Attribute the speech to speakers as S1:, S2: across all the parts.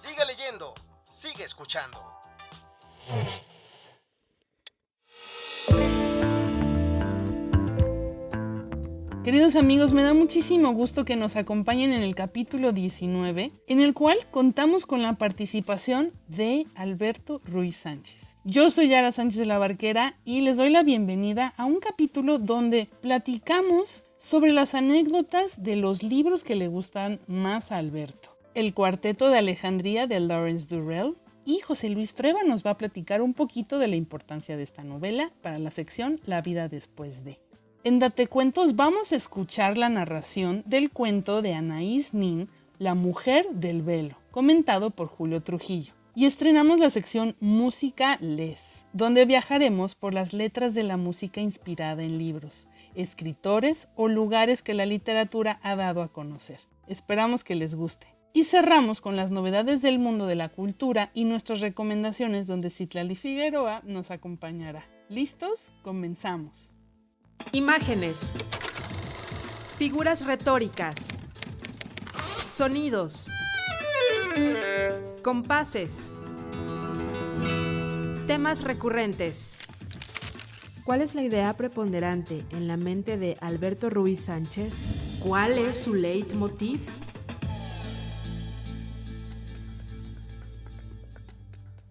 S1: Sigue leyendo, sigue escuchando.
S2: Queridos amigos, me da muchísimo gusto que nos acompañen en el capítulo 19, en el cual contamos con la participación de Alberto Ruiz Sánchez. Yo soy Yara Sánchez de la Barquera y les doy la bienvenida a un capítulo donde platicamos sobre las anécdotas de los libros que le gustan más a Alberto. El cuarteto de Alejandría de Lawrence Durrell y José Luis Treva nos va a platicar un poquito de la importancia de esta novela para la sección La vida después de. En Date Cuentos vamos a escuchar la narración del cuento de Anaís Nin, La mujer del velo, comentado por Julio Trujillo. Y estrenamos la sección Música Les, donde viajaremos por las letras de la música inspirada en libros, escritores o lugares que la literatura ha dado a conocer. Esperamos que les guste. Y cerramos con las novedades del mundo de la cultura y nuestras recomendaciones donde Citlali Figueroa nos acompañará. ¿Listos? Comenzamos.
S3: Imágenes. Figuras retóricas. Sonidos. Compases. Temas recurrentes. ¿Cuál es la idea preponderante en la mente de Alberto Ruiz Sánchez? ¿Cuál es su leitmotiv?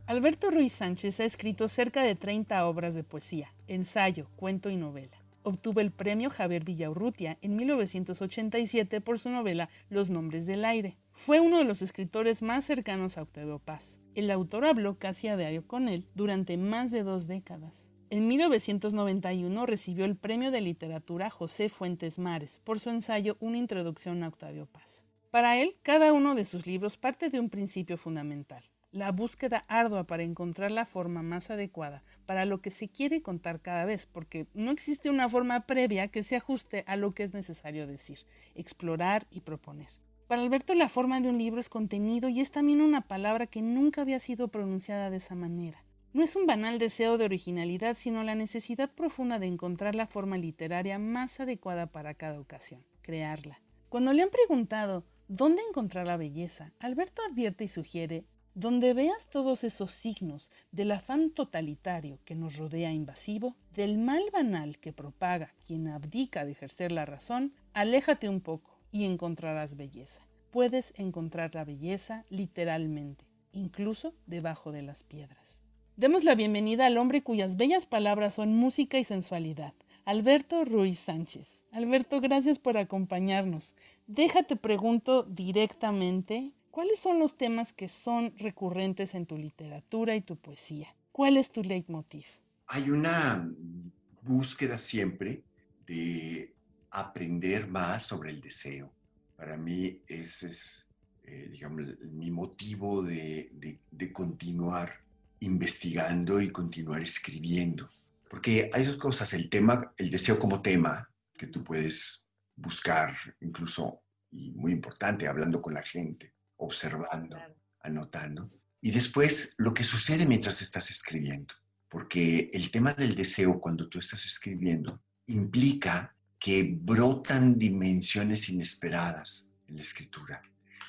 S2: Alberto Ruiz Sánchez ha escrito cerca de 30 obras de poesía, ensayo, cuento y novela. Obtuvo el premio Javier Villaurrutia en 1987 por su novela Los nombres del aire. Fue uno de los escritores más cercanos a Octavio Paz. El autor habló casi a diario con él durante más de dos décadas. En 1991 recibió el premio de literatura José Fuentes Mares por su ensayo Una introducción a Octavio Paz. Para él, cada uno de sus libros parte de un principio fundamental, la búsqueda ardua para encontrar la forma más adecuada para lo que se quiere contar cada vez, porque no existe una forma previa que se ajuste a lo que es necesario decir, explorar y proponer. Para Alberto la forma de un libro es contenido y es también una palabra que nunca había sido pronunciada de esa manera. No es un banal deseo de originalidad, sino la necesidad profunda de encontrar la forma literaria más adecuada para cada ocasión, crearla. Cuando le han preguntado dónde encontrar la belleza, Alberto advierte y sugiere donde veas todos esos signos del afán totalitario que nos rodea invasivo, del mal banal que propaga quien abdica de ejercer la razón, aléjate un poco y encontrarás belleza. Puedes encontrar la belleza literalmente, incluso debajo de las piedras. Demos la bienvenida al hombre cuyas bellas palabras son música y sensualidad, Alberto Ruiz Sánchez. Alberto, gracias por acompañarnos. Déjate pregunto directamente, ¿Cuáles son los temas que son recurrentes en tu literatura y tu poesía? ¿Cuál es tu leitmotiv?
S4: Hay una búsqueda siempre de aprender más sobre el deseo. Para mí ese es, eh, digamos, mi motivo de, de continuar investigando y continuar escribiendo. Porque hay dos cosas, el tema, el deseo como tema, que tú puedes buscar incluso, y muy importante, hablando con la gente observando, anotando. Y después lo que sucede mientras estás escribiendo, porque el tema del deseo cuando tú estás escribiendo implica que brotan dimensiones inesperadas en la escritura,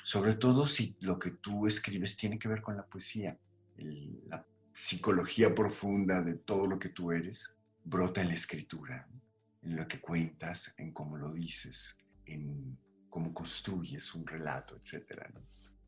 S4: sobre todo si lo que tú escribes tiene que ver con la poesía, la psicología profunda de todo lo que tú eres brota en la escritura, en lo que cuentas, en cómo lo dices, en cómo construyes un relato, etc.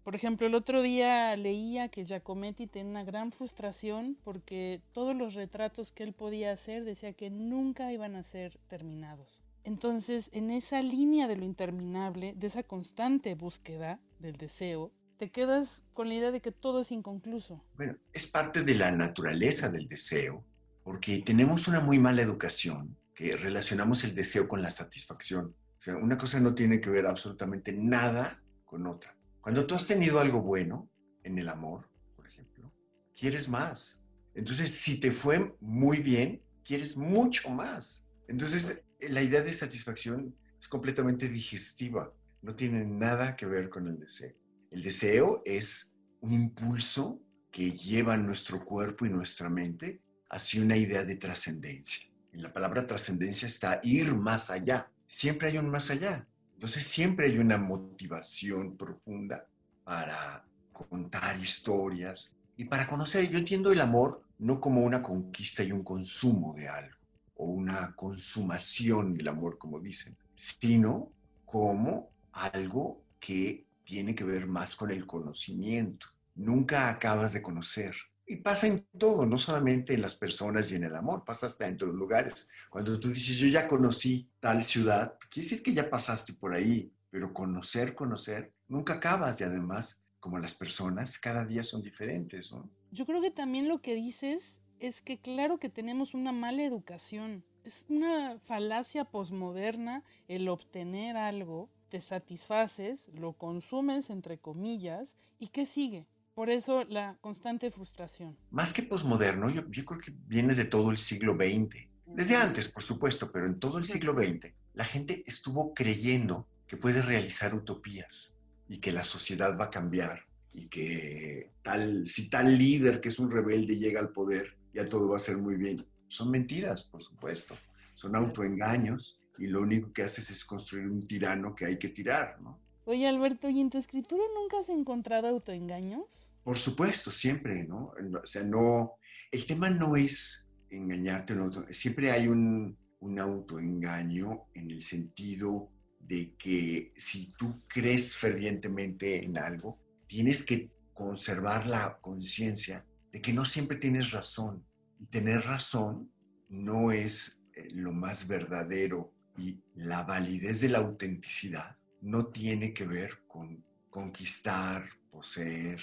S2: Por ejemplo, el otro día leía que Giacometti tenía una gran frustración porque todos los retratos que él podía hacer decía que nunca iban a ser terminados. Entonces, en esa línea de lo interminable, de esa constante búsqueda del deseo, te quedas con la idea de que todo es inconcluso.
S4: Bueno, es parte de la naturaleza del deseo, porque tenemos una muy mala educación que relacionamos el deseo con la satisfacción. O sea, una cosa no tiene que ver absolutamente nada con otra. Cuando tú has tenido algo bueno, en el amor, por ejemplo, quieres más. Entonces, si te fue muy bien, quieres mucho más. Entonces, la idea de satisfacción es completamente digestiva, no tiene nada que ver con el deseo. El deseo es un impulso que lleva nuestro cuerpo y nuestra mente hacia una idea de trascendencia. En la palabra trascendencia está ir más allá. Siempre hay un más allá. Entonces siempre hay una motivación profunda para contar historias y para conocer. Yo entiendo el amor no como una conquista y un consumo de algo, o una consumación del amor, como dicen, sino como algo que tiene que ver más con el conocimiento. Nunca acabas de conocer. Y pasa en todo, no solamente en las personas y en el amor, pasa hasta en todos los lugares. Cuando tú dices, yo ya conocí tal ciudad, quiere decir que ya pasaste por ahí, pero conocer, conocer, nunca acabas y además, como las personas, cada día son diferentes, ¿no?
S2: Yo creo que también lo que dices es que claro que tenemos una mala educación. Es una falacia posmoderna el obtener algo, te satisfaces, lo consumes entre comillas, ¿y qué sigue? Por eso la constante frustración.
S4: Más que posmoderno, yo, yo creo que viene de todo el siglo XX. Desde antes, por supuesto, pero en todo el siglo XX, la gente estuvo creyendo que puede realizar utopías y que la sociedad va a cambiar y que tal, si tal líder que es un rebelde llega al poder, ya todo va a ser muy bien. Son mentiras, por supuesto. Son autoengaños y lo único que haces es construir un tirano que hay que tirar, ¿no?
S2: Oye, Alberto, ¿y en tu escritura nunca has encontrado autoengaños?
S4: Por supuesto, siempre, ¿no? O sea, no, el tema no es engañarte, no, siempre hay un, un autoengaño en el sentido de que si tú crees fervientemente en algo, tienes que conservar la conciencia de que no siempre tienes razón. Y tener razón no es eh, lo más verdadero y la validez de la autenticidad no tiene que ver con conquistar, poseer,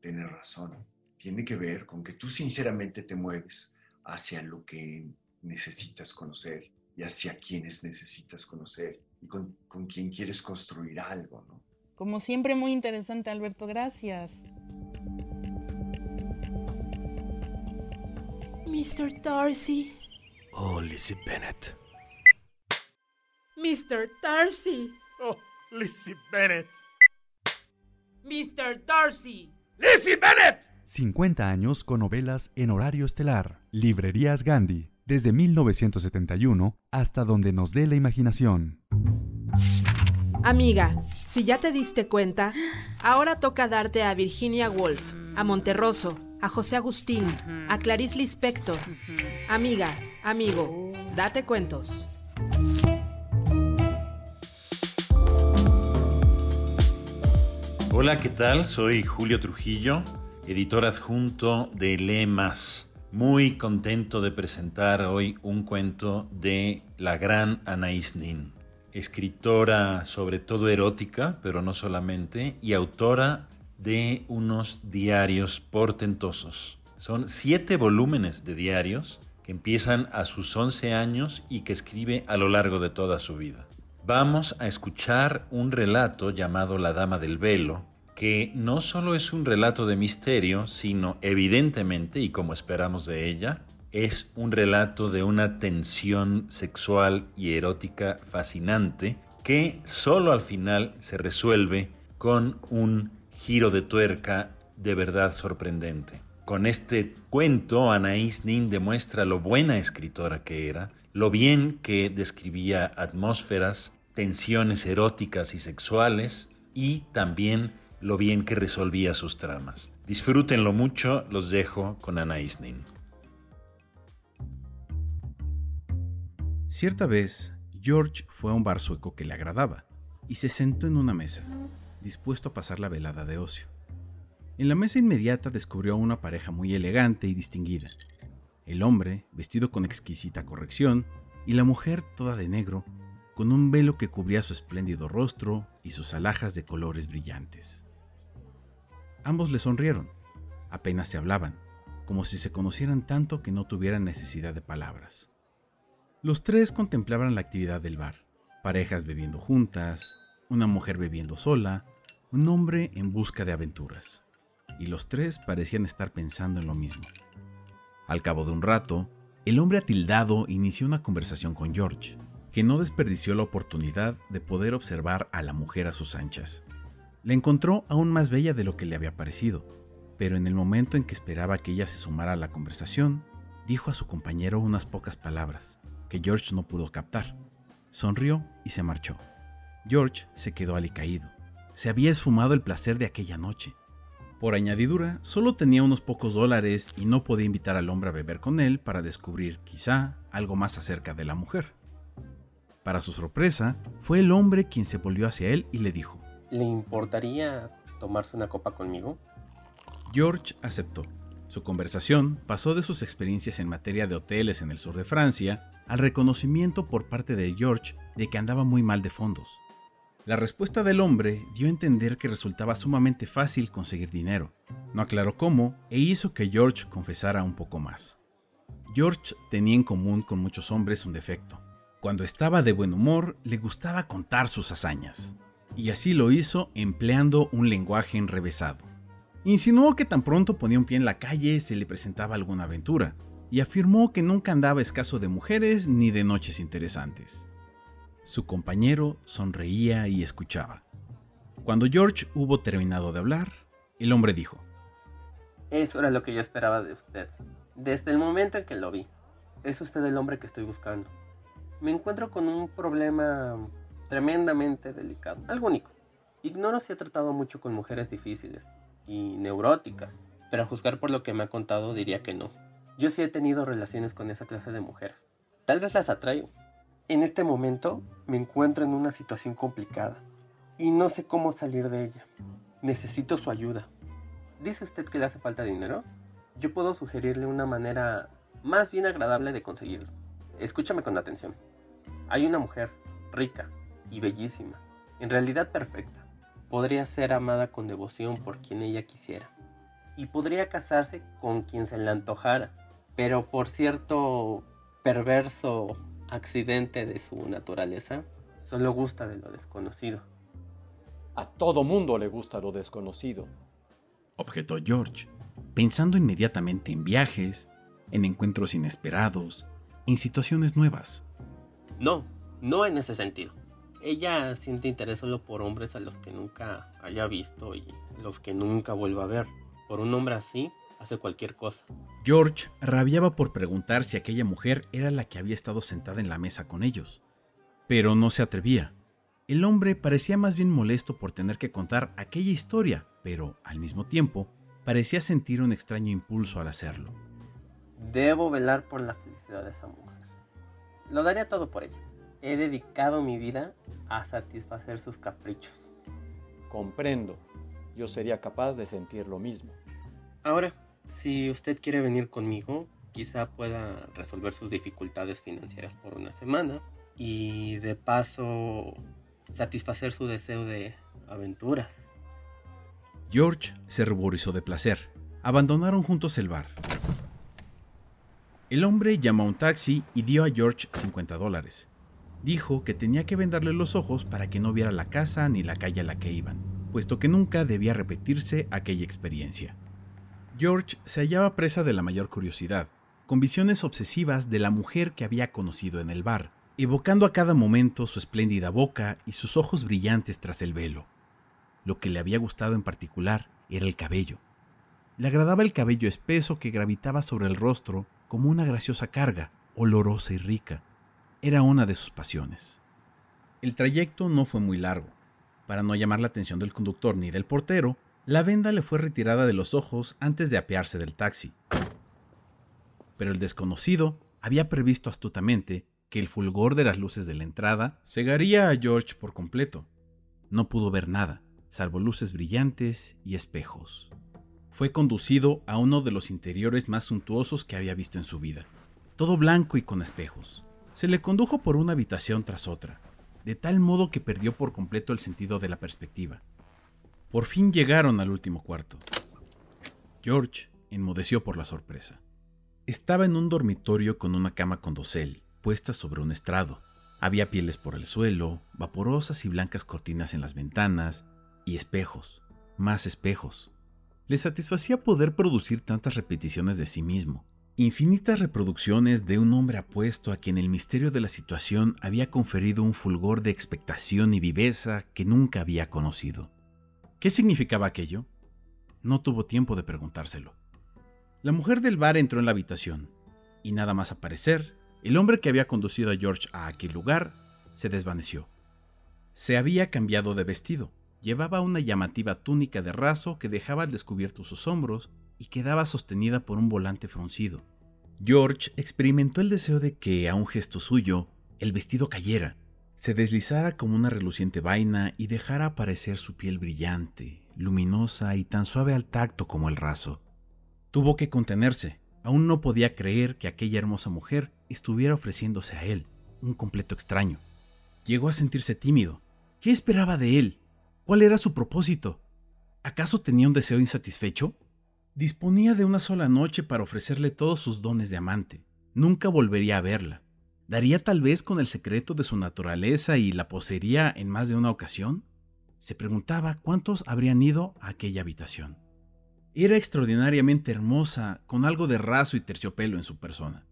S4: tener razón. Tiene que ver con que tú sinceramente te mueves hacia lo que necesitas conocer y hacia quienes necesitas conocer y con, con quien quieres construir algo, ¿no?
S2: Como siempre, muy interesante, Alberto. Gracias.
S3: Mr. Darcy.
S5: Oh, Lizzie Bennett.
S3: Mr. Darcy.
S1: Oh, Lizzie Bennett.
S3: Mr. Darcy.
S1: ¡Lizzie Bennett!
S6: 50 años con novelas en horario estelar. Librerías Gandhi, desde 1971 hasta donde nos dé la imaginación.
S3: Amiga, si ya te diste cuenta, ahora toca darte a Virginia Woolf, a Monterroso, a José Agustín, a Clarice Lispector. Amiga, amigo, date cuentos.
S7: Hola, ¿qué tal? Soy Julio Trujillo, editor adjunto de Lee Más. Muy contento de presentar hoy un cuento de la gran Anaïs Nin, escritora sobre todo erótica, pero no solamente, y autora de unos diarios portentosos. Son siete volúmenes de diarios que empiezan a sus 11 años y que escribe a lo largo de toda su vida. Vamos a escuchar un relato llamado La Dama del Velo, que no solo es un relato de misterio, sino evidentemente, y como esperamos de ella, es un relato de una tensión sexual y erótica fascinante que solo al final se resuelve con un giro de tuerca de verdad sorprendente. Con este cuento, Anaïs Nin demuestra lo buena escritora que era, lo bien que describía atmósferas, tensiones eróticas y sexuales, y también lo bien que resolvía sus tramas. Disfrútenlo mucho, los dejo con Anaïs Nin.
S6: Cierta vez, George fue a un bar sueco que le agradaba y se sentó en una mesa, dispuesto a pasar la velada de ocio. En la mesa inmediata descubrió a una pareja muy elegante y distinguida. El hombre, vestido con exquisita corrección, y la mujer toda de negro, con un velo que cubría su espléndido rostro y sus alhajas de colores brillantes. Ambos le sonrieron, apenas se hablaban, como si se conocieran tanto que no tuvieran necesidad de palabras. Los tres contemplaban la actividad del bar, parejas bebiendo juntas, una mujer bebiendo sola, un hombre en busca de aventuras. y los tres parecían estar pensando en lo mismo. Al cabo de un rato, el hombre atildado inició una conversación con George, que no desperdició la oportunidad de poder observar a la mujer a sus anchas. La encontró aún más bella de lo que le había parecido, pero en el momento en que esperaba que ella se sumara a la conversación, dijo a su compañero unas pocas palabras, que George no pudo captar. Sonrió y se marchó. George se quedó alicaído. Se había esfumado el placer de aquella noche. Por añadidura, solo tenía unos pocos dólares y no podía invitar al hombre a beber con él para descubrir, quizá, algo más acerca de la mujer. Para su sorpresa, fue el hombre quien se volvió hacia él y le dijo,
S8: ¿Le importaría tomarse una copa conmigo?
S6: George aceptó. Su conversación pasó de sus experiencias en materia de hoteles en el sur de Francia al reconocimiento por parte de George de que andaba muy mal de fondos. La respuesta del hombre dio a entender que resultaba sumamente fácil conseguir dinero. No aclaró cómo e hizo que George confesara un poco más. George tenía en común con muchos hombres un defecto. Cuando estaba de buen humor, le gustaba contar sus hazañas. Y así lo hizo empleando un lenguaje enrevesado. Insinuó que tan pronto ponía un pie en la calle se le presentaba alguna aventura, y afirmó que nunca andaba escaso de mujeres ni de noches interesantes. Su compañero sonreía y escuchaba. Cuando George hubo terminado de hablar, el hombre dijo,
S8: Eso era lo que yo esperaba de usted, desde el momento en que lo vi. Es usted el hombre que estoy buscando. Me encuentro con un problema tremendamente delicado, algo único. Ignoro si ha tratado mucho con mujeres difíciles y neuróticas, pero a juzgar por lo que me ha contado diría que no. Yo sí he tenido relaciones con esa clase de mujeres. Tal vez las atraigo. En este momento me encuentro en una situación complicada y no sé cómo salir de ella. Necesito su ayuda. ¿Dice usted que le hace falta dinero? Yo puedo sugerirle una manera más bien agradable de conseguirlo. Escúchame con atención. Hay una mujer rica y bellísima, en realidad perfecta. Podría ser amada con devoción por quien ella quisiera. Y podría casarse con quien se le antojara. Pero por cierto perverso accidente de su naturaleza, solo gusta de lo desconocido.
S9: A todo mundo le gusta lo desconocido.
S6: Objetó George, pensando inmediatamente en viajes, en encuentros inesperados, en situaciones nuevas.
S8: No, no en ese sentido. Ella siente interés solo por hombres a los que nunca haya visto y los que nunca vuelva a ver. Por un hombre así, hace cualquier cosa.
S6: George rabiaba por preguntar si aquella mujer era la que había estado sentada en la mesa con ellos, pero no se atrevía. El hombre parecía más bien molesto por tener que contar aquella historia, pero al mismo tiempo parecía sentir un extraño impulso al hacerlo.
S8: Debo velar por la felicidad de esa mujer. Lo daría todo por ella. He dedicado mi vida a satisfacer sus caprichos.
S9: Comprendo. Yo sería capaz de sentir lo mismo.
S8: Ahora, si usted quiere venir conmigo, quizá pueda resolver sus dificultades financieras por una semana y de paso satisfacer su deseo de aventuras.
S6: George se ruborizó de placer. Abandonaron juntos el bar. El hombre llamó a un taxi y dio a George 50 dólares. Dijo que tenía que vendarle los ojos para que no viera la casa ni la calle a la que iban, puesto que nunca debía repetirse aquella experiencia. George se hallaba presa de la mayor curiosidad, con visiones obsesivas de la mujer que había conocido en el bar, evocando a cada momento su espléndida boca y sus ojos brillantes tras el velo. Lo que le había gustado en particular era el cabello. Le agradaba el cabello espeso que gravitaba sobre el rostro como una graciosa carga, olorosa y rica. Era una de sus pasiones. El trayecto no fue muy largo. Para no llamar la atención del conductor ni del portero, la venda le fue retirada de los ojos antes de apearse del taxi. Pero el desconocido había previsto astutamente que el fulgor de las luces de la entrada cegaría a George por completo. No pudo ver nada, salvo luces brillantes y espejos. Fue conducido a uno de los interiores más suntuosos que había visto en su vida, todo blanco y con espejos. Se le condujo por una habitación tras otra, de tal modo que perdió por completo el sentido de la perspectiva. Por fin llegaron al último cuarto. George enmudeció por la sorpresa. Estaba en un dormitorio con una cama con dosel, puesta sobre un estrado. Había pieles por el suelo, vaporosas y blancas cortinas en las ventanas, y espejos, más espejos. Le satisfacía poder producir tantas repeticiones de sí mismo, infinitas reproducciones de un hombre apuesto a quien el misterio de la situación había conferido un fulgor de expectación y viveza que nunca había conocido. ¿Qué significaba aquello? No tuvo tiempo de preguntárselo. La mujer del bar entró en la habitación, y nada más aparecer, el hombre que había conducido a George a aquel lugar se desvaneció. Se había cambiado de vestido. Llevaba una llamativa túnica de raso que dejaba al descubierto sus hombros y quedaba sostenida por un volante fruncido. George experimentó el deseo de que, a un gesto suyo, el vestido cayera, se deslizara como una reluciente vaina y dejara aparecer su piel brillante, luminosa y tan suave al tacto como el raso. Tuvo que contenerse, aún no podía creer que aquella hermosa mujer estuviera ofreciéndose a él, un completo extraño. Llegó a sentirse tímido. ¿Qué esperaba de él? ¿Cuál era su propósito? ¿Acaso tenía un deseo insatisfecho? Disponía de una sola noche para ofrecerle todos sus dones de amante. Nunca volvería a verla. ¿Daría tal vez con el secreto de su naturaleza y la poseería en más de una ocasión? Se preguntaba cuántos habrían ido a aquella habitación. Era extraordinariamente hermosa, con algo de raso y terciopelo en su persona.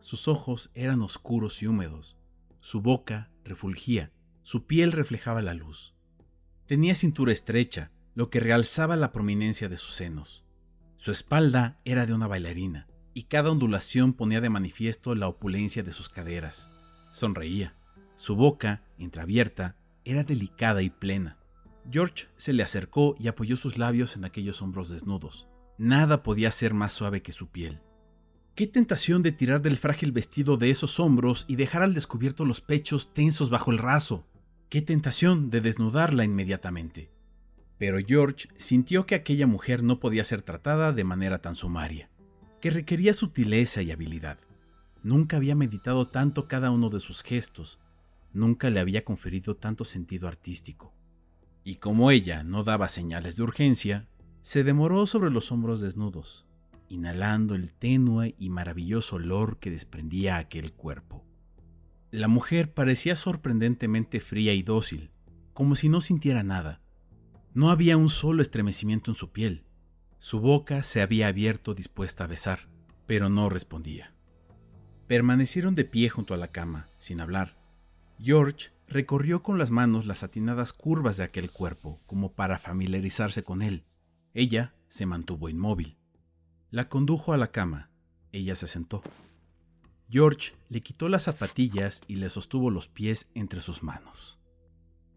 S6: Sus ojos eran oscuros y húmedos, su boca refulgía, su piel reflejaba la luz. Tenía cintura estrecha, lo que realzaba la prominencia de sus senos. Su espalda era de una bailarina, y cada ondulación ponía de manifiesto la opulencia de sus caderas. Sonreía. Su boca, entreabierta, era delicada y plena. George se le acercó y apoyó sus labios en aquellos hombros desnudos. Nada podía ser más suave que su piel. Qué tentación de tirar del frágil vestido de esos hombros y dejar al descubierto los pechos tensos bajo el raso. Qué tentación de desnudarla inmediatamente. Pero George sintió que aquella mujer no podía ser tratada de manera tan sumaria, que requería sutileza y habilidad. Nunca había meditado tanto cada uno de sus gestos, nunca le había conferido tanto sentido artístico. Y como ella no daba señales de urgencia, se demoró sobre los hombros desnudos, inhalando el tenue y maravilloso olor que desprendía aquel cuerpo. La mujer parecía sorprendentemente fría y dócil, como si no sintiera nada. No había un solo estremecimiento en su piel. Su boca se había abierto dispuesta a besar, pero no respondía. Permanecieron de pie junto a la cama, sin hablar. George recorrió con las manos las atinadas curvas de aquel cuerpo, como para familiarizarse con él. Ella se mantuvo inmóvil. La condujo a la cama. Ella se sentó. George le quitó las zapatillas y le sostuvo los pies entre sus manos.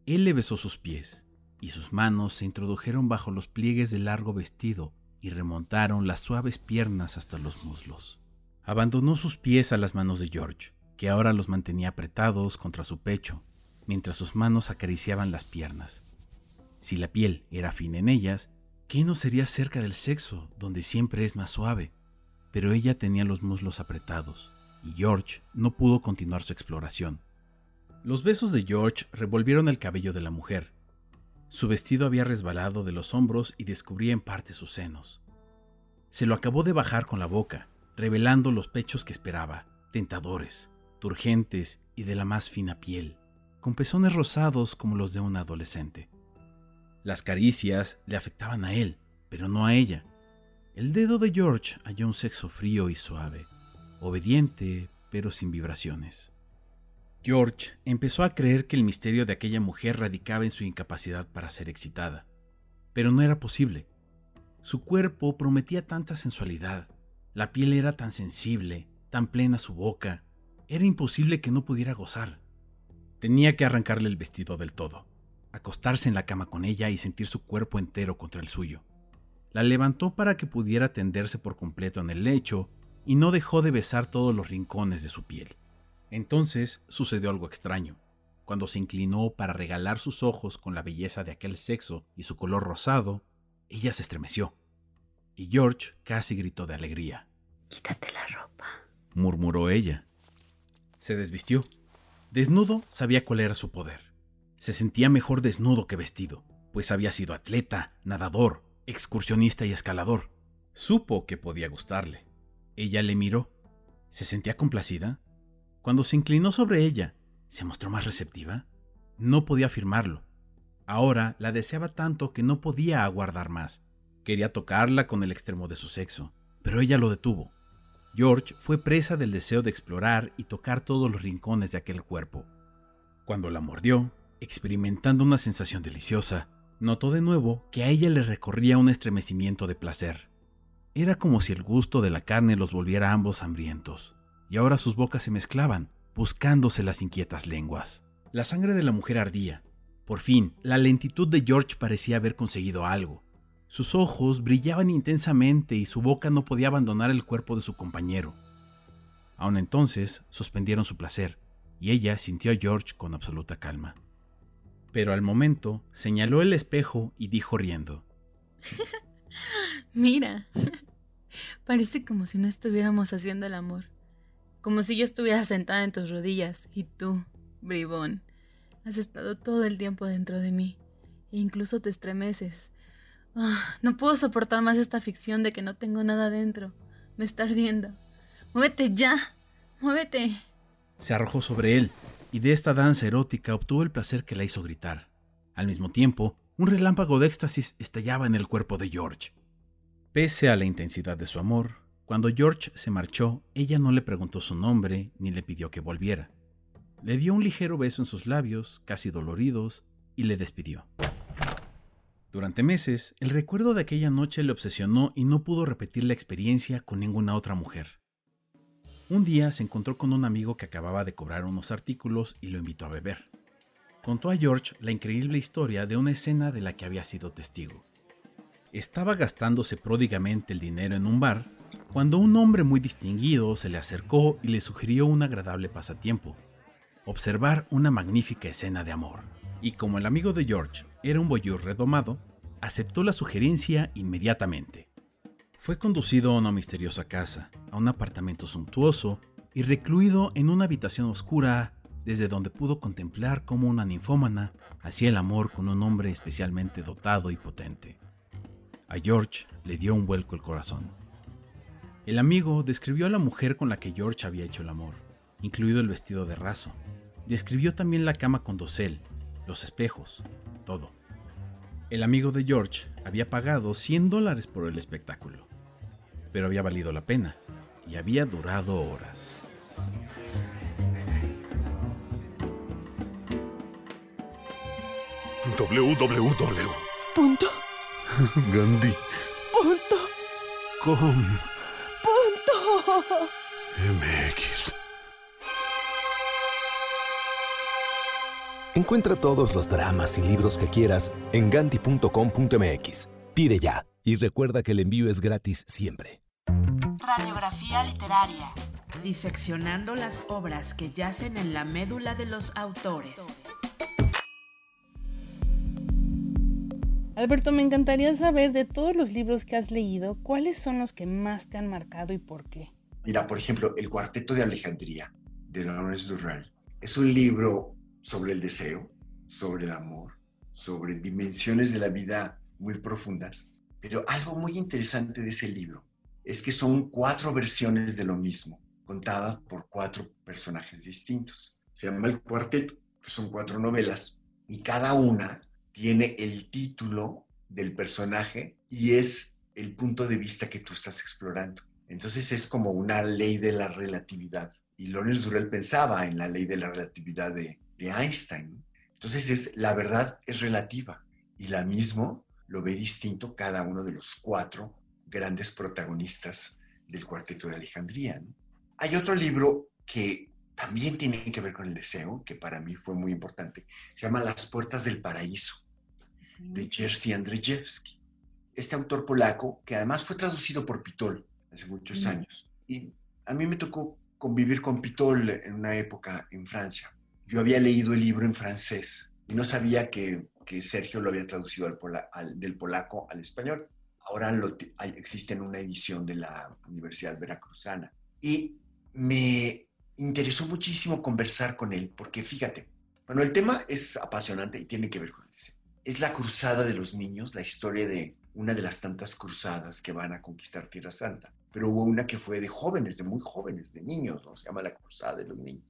S6: Él le besó sus pies, y sus manos se introdujeron bajo los pliegues del largo vestido y remontaron las suaves piernas hasta los muslos. Abandonó sus pies a las manos de George, que ahora los mantenía apretados contra su pecho, mientras sus manos acariciaban las piernas. Si la piel era fina en ellas, ¿Qué no sería cerca del sexo, donde siempre es más suave? Pero ella tenía los muslos apretados, y George no pudo continuar su exploración. Los besos de George revolvieron el cabello de la mujer. Su vestido había resbalado de los hombros y descubría en parte sus senos. Se lo acabó de bajar con la boca, revelando los pechos que esperaba, tentadores, turgentes y de la más fina piel, con pezones rosados como los de un adolescente. Las caricias le afectaban a él, pero no a ella. El dedo de George halló un sexo frío y suave, obediente, pero sin vibraciones. George empezó a creer que el misterio de aquella mujer radicaba en su incapacidad para ser excitada, pero no era posible. Su cuerpo prometía tanta sensualidad, la piel era tan sensible, tan plena su boca, era imposible que no pudiera gozar. Tenía que arrancarle el vestido del todo acostarse en la cama con ella y sentir su cuerpo entero contra el suyo. La levantó para que pudiera tenderse por completo en el lecho y no dejó de besar todos los rincones de su piel. Entonces sucedió algo extraño. Cuando se inclinó para regalar sus ojos con la belleza de aquel sexo y su color rosado, ella se estremeció. Y George casi gritó de alegría.
S10: Quítate la ropa,
S6: murmuró ella. Se desvistió. Desnudo sabía cuál era su poder. Se sentía mejor desnudo que vestido, pues había sido atleta, nadador, excursionista y escalador. Supo que podía gustarle. Ella le miró. ¿Se sentía complacida? Cuando se inclinó sobre ella, ¿se mostró más receptiva? No podía afirmarlo. Ahora la deseaba tanto que no podía aguardar más. Quería tocarla con el extremo de su sexo, pero ella lo detuvo. George fue presa del deseo de explorar y tocar todos los rincones de aquel cuerpo. Cuando la mordió, experimentando una sensación deliciosa, notó de nuevo que a ella le recorría un estremecimiento de placer. Era como si el gusto de la carne los volviera ambos hambrientos, y ahora sus bocas se mezclaban, buscándose las inquietas lenguas. La sangre de la mujer ardía. Por fin, la lentitud de George parecía haber conseguido algo. Sus ojos brillaban intensamente y su boca no podía abandonar el cuerpo de su compañero. Aun entonces suspendieron su placer, y ella sintió a George con absoluta calma. Pero al momento señaló el espejo y dijo riendo.
S10: Mira, parece como si no estuviéramos haciendo el amor. Como si yo estuviera sentada en tus rodillas y tú, bribón, has estado todo el tiempo dentro de mí. E incluso te estremeces. Ah, no puedo soportar más esta ficción de que no tengo nada dentro. Me está ardiendo. ¡Muévete ya! ¡Muévete!
S6: Se arrojó sobre él, y de esta danza erótica obtuvo el placer que la hizo gritar. Al mismo tiempo, un relámpago de éxtasis estallaba en el cuerpo de George. Pese a la intensidad de su amor, cuando George se marchó, ella no le preguntó su nombre ni le pidió que volviera. Le dio un ligero beso en sus labios, casi doloridos, y le despidió. Durante meses, el recuerdo de aquella noche le obsesionó y no pudo repetir la experiencia con ninguna otra mujer. Un día se encontró con un amigo que acababa de cobrar unos artículos y lo invitó a beber. Contó a George la increíble historia de una escena de la que había sido testigo. Estaba gastándose pródigamente el dinero en un bar cuando un hombre muy distinguido se le acercó y le sugirió un agradable pasatiempo, observar una magnífica escena de amor. Y como el amigo de George era un boyur redomado, aceptó la sugerencia inmediatamente. Fue conducido a una misteriosa casa, a un apartamento suntuoso y recluido en una habitación oscura desde donde pudo contemplar cómo una ninfómana hacía el amor con un hombre especialmente dotado y potente. A George le dio un vuelco el corazón. El amigo describió a la mujer con la que George había hecho el amor, incluido el vestido de raso. Describió también la cama con dosel, los espejos, todo. El amigo de George había pagado 100 dólares por el espectáculo pero había valido la pena y había durado horas.
S5: www.
S11: Punto.
S5: Gandhi.
S11: Punto.
S5: Com.
S11: Punto.
S5: MX.
S12: Encuentra todos los dramas y libros que quieras en gandhi.com.mx. Pide ya y recuerda que el envío es gratis siempre.
S13: Radiografía literaria.
S3: Diseccionando las obras que yacen en la médula de los autores.
S2: Alberto, me encantaría saber de todos los libros que has leído, ¿cuáles son los que más te han marcado y por qué?
S4: Mira, por ejemplo, El Cuarteto de Alejandría, de Lawrence Durrell. Es un libro sobre el deseo, sobre el amor, sobre dimensiones de la vida muy profundas. Pero algo muy interesante de ese libro es que son cuatro versiones de lo mismo, contadas por cuatro personajes distintos. Se llama El Cuarteto, que son cuatro novelas, y cada una tiene el título del personaje y es el punto de vista que tú estás explorando. Entonces es como una ley de la relatividad. Y Lawrence Durrell pensaba en la ley de la relatividad de, de Einstein. Entonces es, la verdad es relativa y la mismo lo ve distinto cada uno de los cuatro grandes protagonistas del Cuarteto de Alejandría. Hay otro libro que también tiene que ver con el deseo, que para mí fue muy importante. Se llama Las Puertas del Paraíso, de Jerzy Andrzejewski. Este autor polaco, que además fue traducido por Pitol hace muchos años. Y a mí me tocó convivir con Pitol en una época en Francia. Yo había leído el libro en francés y no sabía que, que Sergio lo había traducido al al, del polaco al español. Ahora lo, hay, existe en una edición de la Universidad Veracruzana. Y me interesó muchísimo conversar con él, porque fíjate, bueno, el tema es apasionante y tiene que ver con. Es la cruzada de los niños, la historia de una de las tantas cruzadas que van a conquistar Tierra Santa. Pero hubo una que fue de jóvenes, de muy jóvenes, de niños, ¿no? Se llama la cruzada de los niños.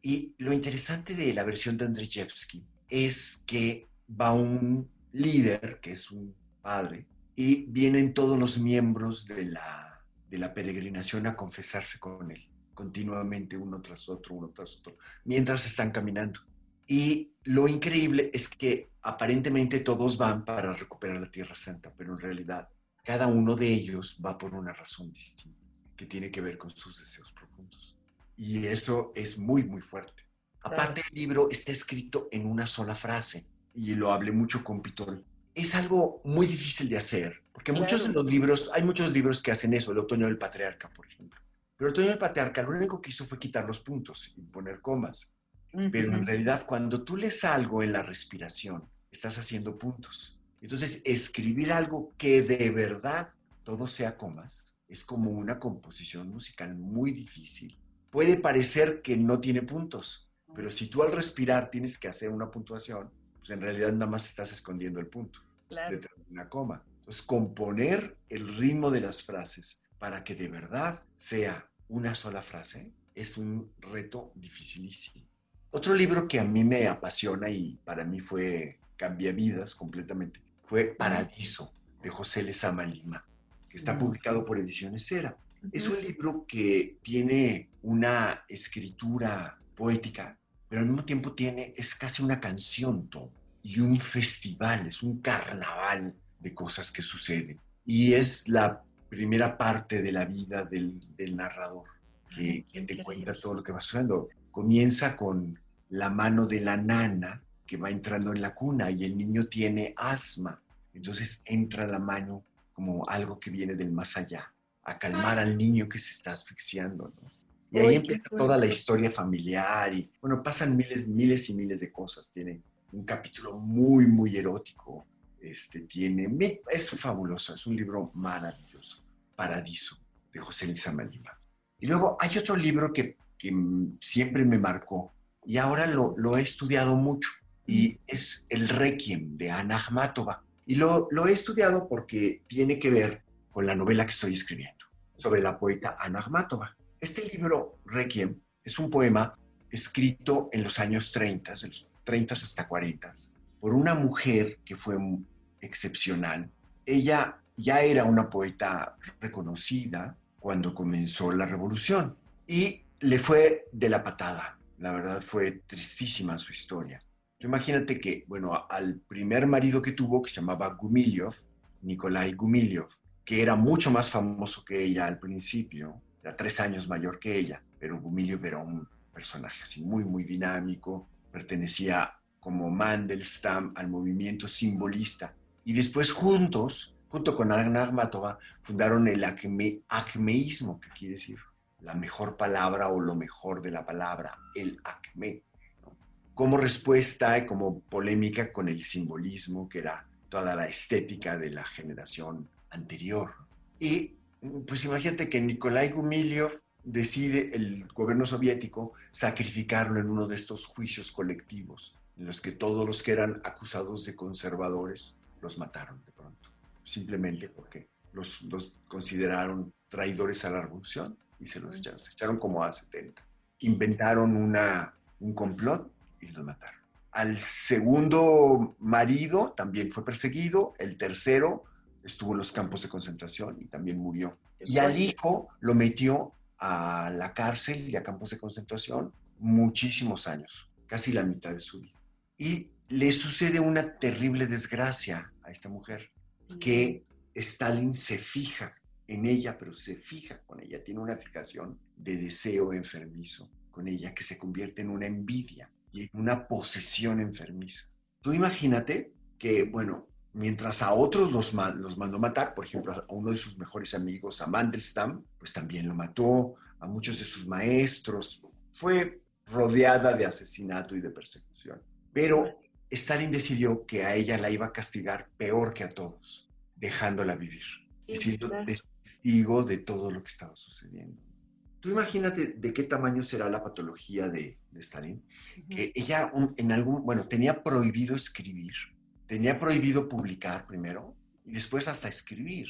S4: Y lo interesante de la versión de Andrzejewski es que va un líder, que es un padre, y vienen todos los miembros de la, de la peregrinación a confesarse con él, continuamente uno tras otro, uno tras otro, mientras están caminando. Y lo increíble es que aparentemente todos van para recuperar la Tierra Santa, pero en realidad cada uno de ellos va por una razón distinta, que tiene que ver con sus deseos profundos. Y eso es muy, muy fuerte. Aparte, el libro está escrito en una sola frase, y lo hablé mucho con Pitol. Es algo muy difícil de hacer, porque muchos de los libros, hay muchos libros que hacen eso, el otoño del patriarca, por ejemplo. Pero el otoño del patriarca lo único que hizo fue quitar los puntos y poner comas. Pero en realidad, cuando tú lees algo en la respiración, estás haciendo puntos. Entonces, escribir algo que de verdad todo sea comas es como una composición musical muy difícil. Puede parecer que no tiene puntos, pero si tú al respirar tienes que hacer una puntuación, pues en realidad nada más estás escondiendo el punto detrás de una coma. Entonces, componer el ritmo de las frases para que de verdad sea una sola frase es un reto dificilísimo. Otro libro que a mí me apasiona y para mí fue cambia vidas completamente fue Paradiso de José Lezama Lima, que está publicado por Ediciones Cera. Es un libro que tiene una escritura poética, pero al mismo tiempo tiene, es casi una canción todo, y un festival, es un carnaval de cosas que suceden. Y es la primera parte de la vida del, del narrador, que, que te cuenta todo lo que va sucediendo. Comienza con la mano de la nana que va entrando en la cuna y el niño tiene asma. Entonces entra la mano como algo que viene del más allá, a calmar al niño que se está asfixiando. Y ahí empieza toda la historia familiar y, bueno, pasan miles, miles y miles de cosas. Tiene un capítulo muy, muy erótico. Este, tiene, es fabuloso, es un libro maravilloso, Paradiso, de José Luis Lima. Y luego hay otro libro que, que siempre me marcó, y ahora lo, he estudiado mucho y es el Requiem de Ana Akhmatova. Y lo, lo, he estudiado porque tiene que ver con la novela que estoy escribiendo sobre la poeta Ana Akhmatova. Este libro, Requiem, es un poema escrito en los años 30, de los 30 hasta 40, por una mujer que fue excepcional. Ella ya era una poeta reconocida cuando comenzó la revolución y le fue de la patada la verdad fue tristísima su historia. Imagínate que, bueno, al primer marido que tuvo, que se llamaba Gumilyov, Nikolai Gumilyov, que era mucho más famoso que ella al principio, era tres años mayor que ella, pero Gumilyov era un personaje así muy, muy dinámico, pertenecía como Mandelstam al movimiento simbolista. Y después juntos, junto con Anna Akhmatova, fundaron el acme, acmeísmo, que quiere decir la mejor palabra o lo mejor de la palabra, el acme, como respuesta y como polémica con el simbolismo que era toda la estética de la generación anterior. Y pues imagínate que Nikolai Gumilyov decide el gobierno soviético sacrificarlo en uno de estos juicios colectivos, en los que todos los que eran acusados de conservadores los mataron de pronto, simplemente porque los, los consideraron traidores a la revolución y se los echaron, se echaron como a 70. Inventaron una, un complot y los mataron. Al segundo marido también fue perseguido, el tercero estuvo en los campos de concentración y también murió. Y al hijo lo metió a la cárcel y a campos de concentración muchísimos años, casi la mitad de su vida. Y le sucede una terrible desgracia a esta mujer, que Stalin se fija en ella, pero se fija con ella, tiene una fijación de deseo enfermizo con ella que se convierte en una envidia y en una posesión enfermiza. Tú imagínate que, bueno, mientras a otros los, los mandó matar, por ejemplo, a uno de sus mejores amigos, a Mandelstam, pues también lo mató, a muchos de sus maestros, fue rodeada de asesinato y de persecución. Pero Stalin decidió que a ella la iba a castigar peor que a todos, dejándola vivir, diciendo, de todo lo que estaba sucediendo. Tú imagínate de qué tamaño será la patología de, Stalin, que ella en algún, bueno, tenía prohibido escribir, tenía prohibido publicar primero y después hasta escribir.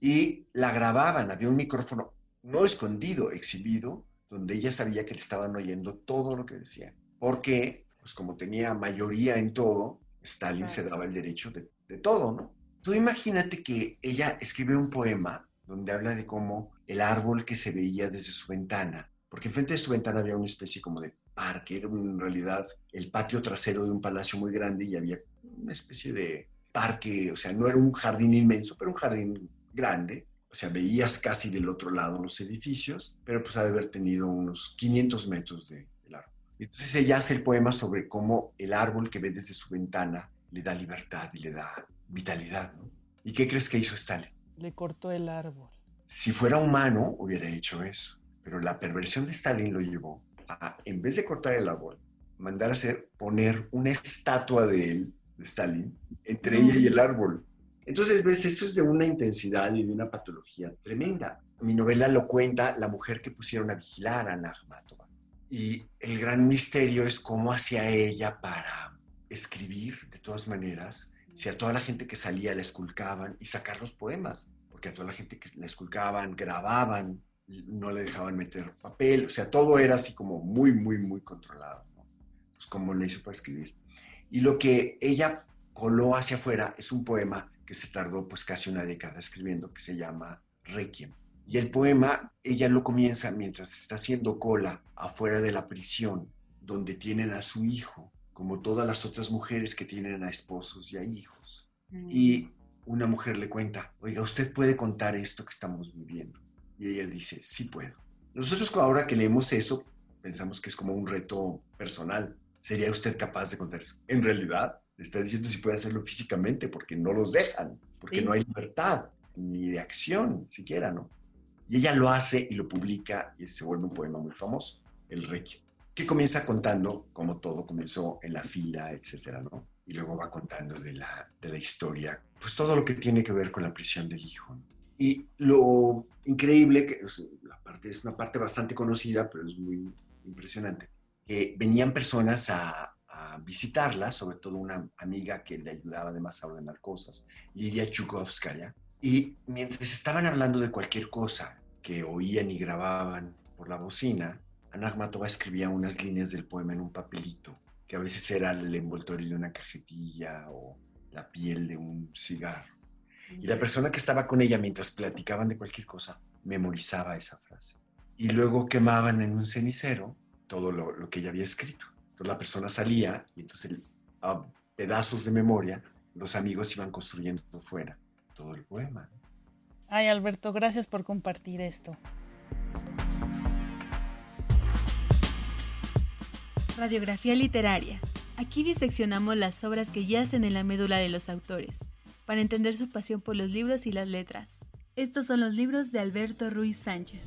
S4: Y la grababan, había un micrófono no escondido, exhibido, donde ella sabía que le estaban oyendo todo lo que decía. Porque, pues como tenía mayoría en todo, Stalin se daba el derecho de, de todo, ¿no? Tú imagínate que ella escribe un poema donde habla de cómo el árbol que se veía desde su ventana, porque enfrente de su ventana había una especie como de parque, era en realidad el patio trasero de un palacio muy grande y había una especie de parque, o sea, no era un jardín inmenso, pero un jardín grande. O sea, veías casi del otro lado los edificios, pero pues ha de haber tenido unos 500 metros de, del árbol. Entonces ella hace el poema sobre cómo el árbol que ve desde su ventana le da libertad y le da vitalidad, ¿no? ¿Y qué crees que hizo Stalin?
S2: Le cortó el árbol.
S4: Si fuera humano, hubiera hecho eso. Pero la perversión de Stalin lo llevó a, en vez de cortar el árbol, mandar a hacer, poner una estatua de él, de Stalin, entre ella y el árbol. Entonces, ves, esto es de una intensidad y de una patología tremenda. Mi novela lo cuenta la mujer que pusieron a vigilar a Nagmatova. Y el gran misterio es cómo hacía ella para escribir, de todas maneras, si a toda la gente que salía la esculcaban y sacar los poemas, porque a toda la gente que la esculcaban, grababan, no le dejaban meter papel, o sea, todo era así como muy, muy, muy controlado, ¿no? Pues cómo le hizo para escribir. Y lo que ella coló hacia afuera es un poema que se tardó pues casi una década escribiendo, que se llama Requiem. Y el poema, ella lo comienza mientras está haciendo cola afuera de la prisión, donde tienen a su hijo, como todas las otras mujeres que tienen a esposos y a hijos. Y una mujer le cuenta, oiga, usted puede contar esto que estamos viviendo. Y ella dice, sí puedo. Nosotros ahora que leemos eso, pensamos que es como un reto personal. ¿Sería usted capaz de contar eso? En realidad, le está diciendo si puede hacerlo físicamente, porque no los dejan, porque
S2: Sí.
S4: no hay libertad, ni de acción siquiera, ¿no? Y ella lo hace y lo publica y se vuelve un poema muy famoso, El Requiem, que comienza contando cómo todo comenzó en la fila, etcétera, ¿no? Y luego va contando de la, de la historia, pues todo lo que tiene que ver con la prisión del hijo. ¿no? Y lo increíble, que es, la parte, es una parte bastante conocida, pero es muy impresionante, que venían personas a, a visitarla, sobre todo una amiga que le ayudaba además a ordenar cosas, Lidia Chukovskaya, y mientras estaban hablando de cualquier cosa que oían y grababan por la bocina, Ana Akhmatova escribía unas líneas del poema en un papelito, que a veces era el envoltorio de una cajetilla o la piel de un cigarro. Y la persona que estaba con ella mientras platicaban de cualquier cosa memorizaba esa frase. Y luego quemaban en un cenicero todo lo, lo que ella había escrito. Entonces la persona salía y entonces a pedazos de memoria los amigos iban construyendo fuera todo el poema.
S2: Ay, Alberto, gracias por compartir esto.
S10: Radiografía literaria. Aquí diseccionamos las obras que yacen en la médula de los autores, para entender su pasión por los libros y las letras. Estos son los libros de Alberto Ruiz Sánchez.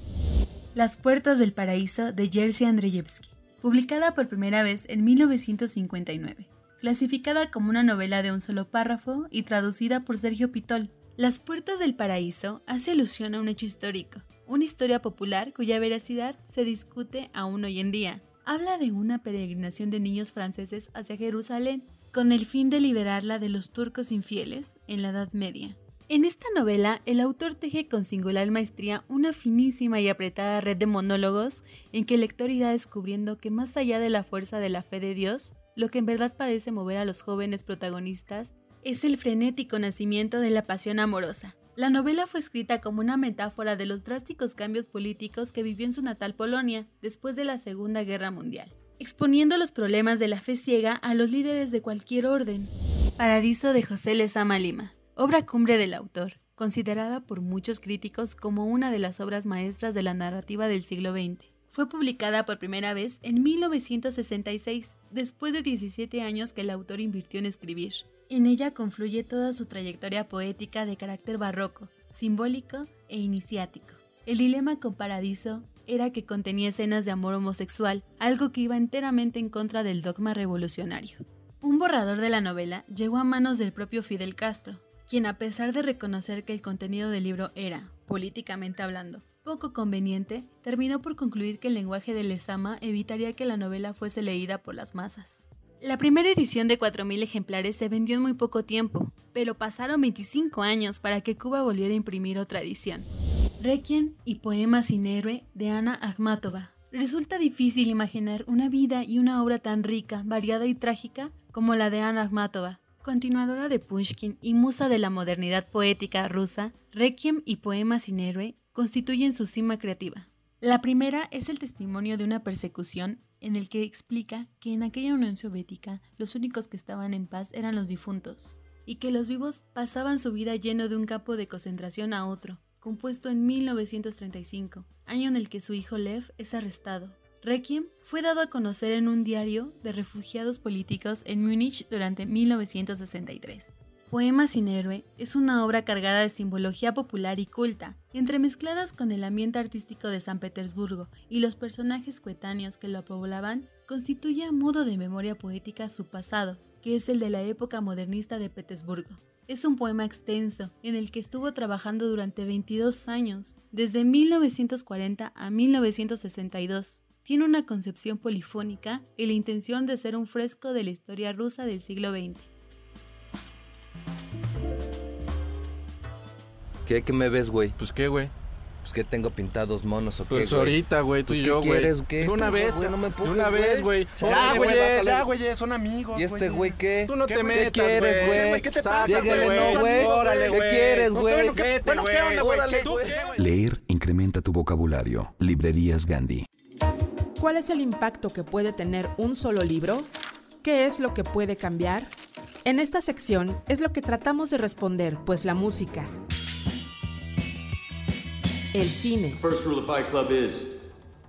S10: Las puertas del paraíso de Jerzy Andrzejewski, publicada por primera vez en 1959, clasificada como una novela de un solo párrafo y traducida por Sergio Pitol. Las puertas del paraíso hace alusión a un hecho histórico, una historia popular cuya veracidad se discute aún hoy en día. Habla de una peregrinación de niños franceses hacia Jerusalén con el fin de liberarla de los turcos infieles en la Edad Media. En esta novela, el autor teje con singular maestría una finísima y apretada red de monólogos en que el lector irá descubriendo que más allá de la fuerza de la fe de Dios, lo que en verdad parece mover a los jóvenes protagonistas es el frenético nacimiento de la pasión amorosa. La novela fue escrita como una metáfora de los drásticos cambios políticos que vivió en su natal Polonia después de la Segunda Guerra Mundial, exponiendo los problemas de la fe ciega a los líderes de cualquier orden. Paradiso de José Lezama Lima, obra cumbre del autor, considerada por muchos críticos como una de las obras maestras de la narrativa del siglo XX. Fue publicada por primera vez en 1966, después de 17 años que el autor invirtió en escribir. En ella confluye toda su trayectoria poética de carácter barroco, simbólico e iniciático. El dilema con Paradiso era que contenía escenas de amor homosexual, algo que iba enteramente en contra del dogma revolucionario. Un borrador de la novela llegó a manos del propio Fidel Castro, quien a pesar de reconocer que el contenido del libro era, políticamente hablando, poco conveniente, terminó por concluir que el lenguaje de Lezama evitaría que la novela fuese leída por las masas. La primera edición de 4.000 ejemplares se vendió en muy poco tiempo, pero pasaron 25 años para que Cuba volviera a imprimir otra edición. Requiem y Poema sin héroe de Ana Akhmatova. Resulta difícil imaginar una vida y una obra tan rica, variada y trágica como la de Ana Akhmatova, Continuadora de Pushkin y musa de la modernidad poética rusa, Requiem y Poema sin héroe constituyen su cima creativa. La primera es el testimonio de una persecución en el que explica que en aquella Unión Soviética los únicos que estaban en paz eran los difuntos y que los vivos pasaban su vida lleno de un campo de concentración a otro, compuesto en 1935, año en el que su hijo Lev es arrestado. Requiem fue dado a conocer en un diario de refugiados políticos en Múnich durante 1963. Poema sin héroe es una obra cargada de simbología popular y culta, entremezcladas con el ambiente artístico de San Petersburgo y los personajes coetáneos que lo poblaban, constituye a modo de memoria poética su pasado, que es el de la época modernista de Petersburgo. Es un poema extenso en el que estuvo trabajando durante 22 años, desde 1940 a 1962. Tiene una concepción polifónica y la intención de ser un fresco de la historia rusa del siglo XX.
S14: ¿Qué, qué me ves, güey?
S15: Pues qué, güey.
S14: Pues que tengo pintados monos o qué,
S15: Pues ahorita, güey, tú
S14: Pues,
S15: y
S14: ¿qué
S15: yo, güey.
S14: quieres, qué?
S15: De una vez,
S14: güey, no me
S15: de una
S14: empujes,
S15: vez, güey.
S14: Ya,
S15: Órale,
S14: güey, ya,
S15: güey, son amigos,
S14: ¿Y este güey qué?
S15: Tú no
S14: ¿Qué,
S15: te
S14: güey?
S15: metas,
S14: ¿Qué quieres, güey?
S15: ¿Qué te pasa, güey?
S14: no, güey.
S15: Órale,
S14: ¿Qué quieres, güey?
S15: bueno, ¿qué-
S14: Vete,
S15: bueno, ¿qué
S14: güey.
S15: onda?
S14: Órale,
S15: ¿Tú
S14: güey.
S15: qué, güey?
S12: Leer incrementa tu vocabulario. Librerías Gandhi.
S3: ¿Cuál es el impacto que puede tener un solo libro? ¿Qué es lo que puede cambiar? En esta sección es lo que tratamos de responder, pues la música, el cine,
S16: First rule of Fight Club is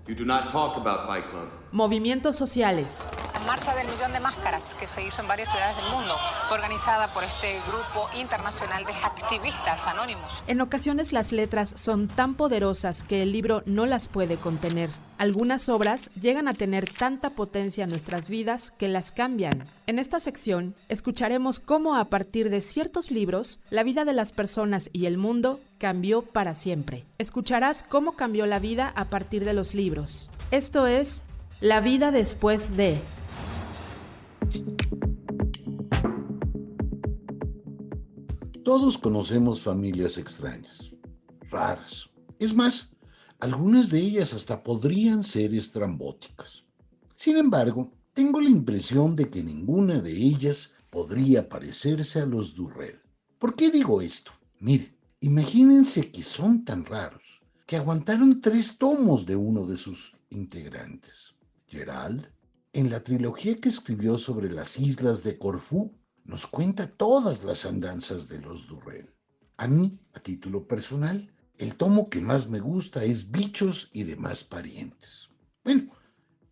S16: you do not talk about Fight Club.
S3: movimientos sociales,
S17: La marcha del millón de máscaras que se hizo en varias ciudades del mundo fue organizada por este grupo internacional de activistas anónimos.
S3: En ocasiones las letras son tan poderosas que el libro no las puede contener. Algunas obras llegan a tener tanta potencia en nuestras vidas que las cambian. En esta sección escucharemos cómo a partir de ciertos libros la vida de las personas y el mundo cambió para siempre. Escucharás cómo cambió la vida a partir de los libros. Esto es La vida después de...
S18: Todos conocemos familias extrañas, raras. Es más, algunas de ellas hasta podrían ser estrambóticas. Sin embargo, tengo la impresión de que ninguna de ellas podría parecerse a los Durrell. ¿Por qué digo esto? Mire, imagínense que son tan raros que aguantaron tres tomos de uno de sus integrantes. Gerald, en la trilogía que escribió sobre las islas de Corfú, nos cuenta todas las andanzas de los Durrell. A mí, a título personal, el tomo que más me gusta es Bichos y demás parientes. Bueno,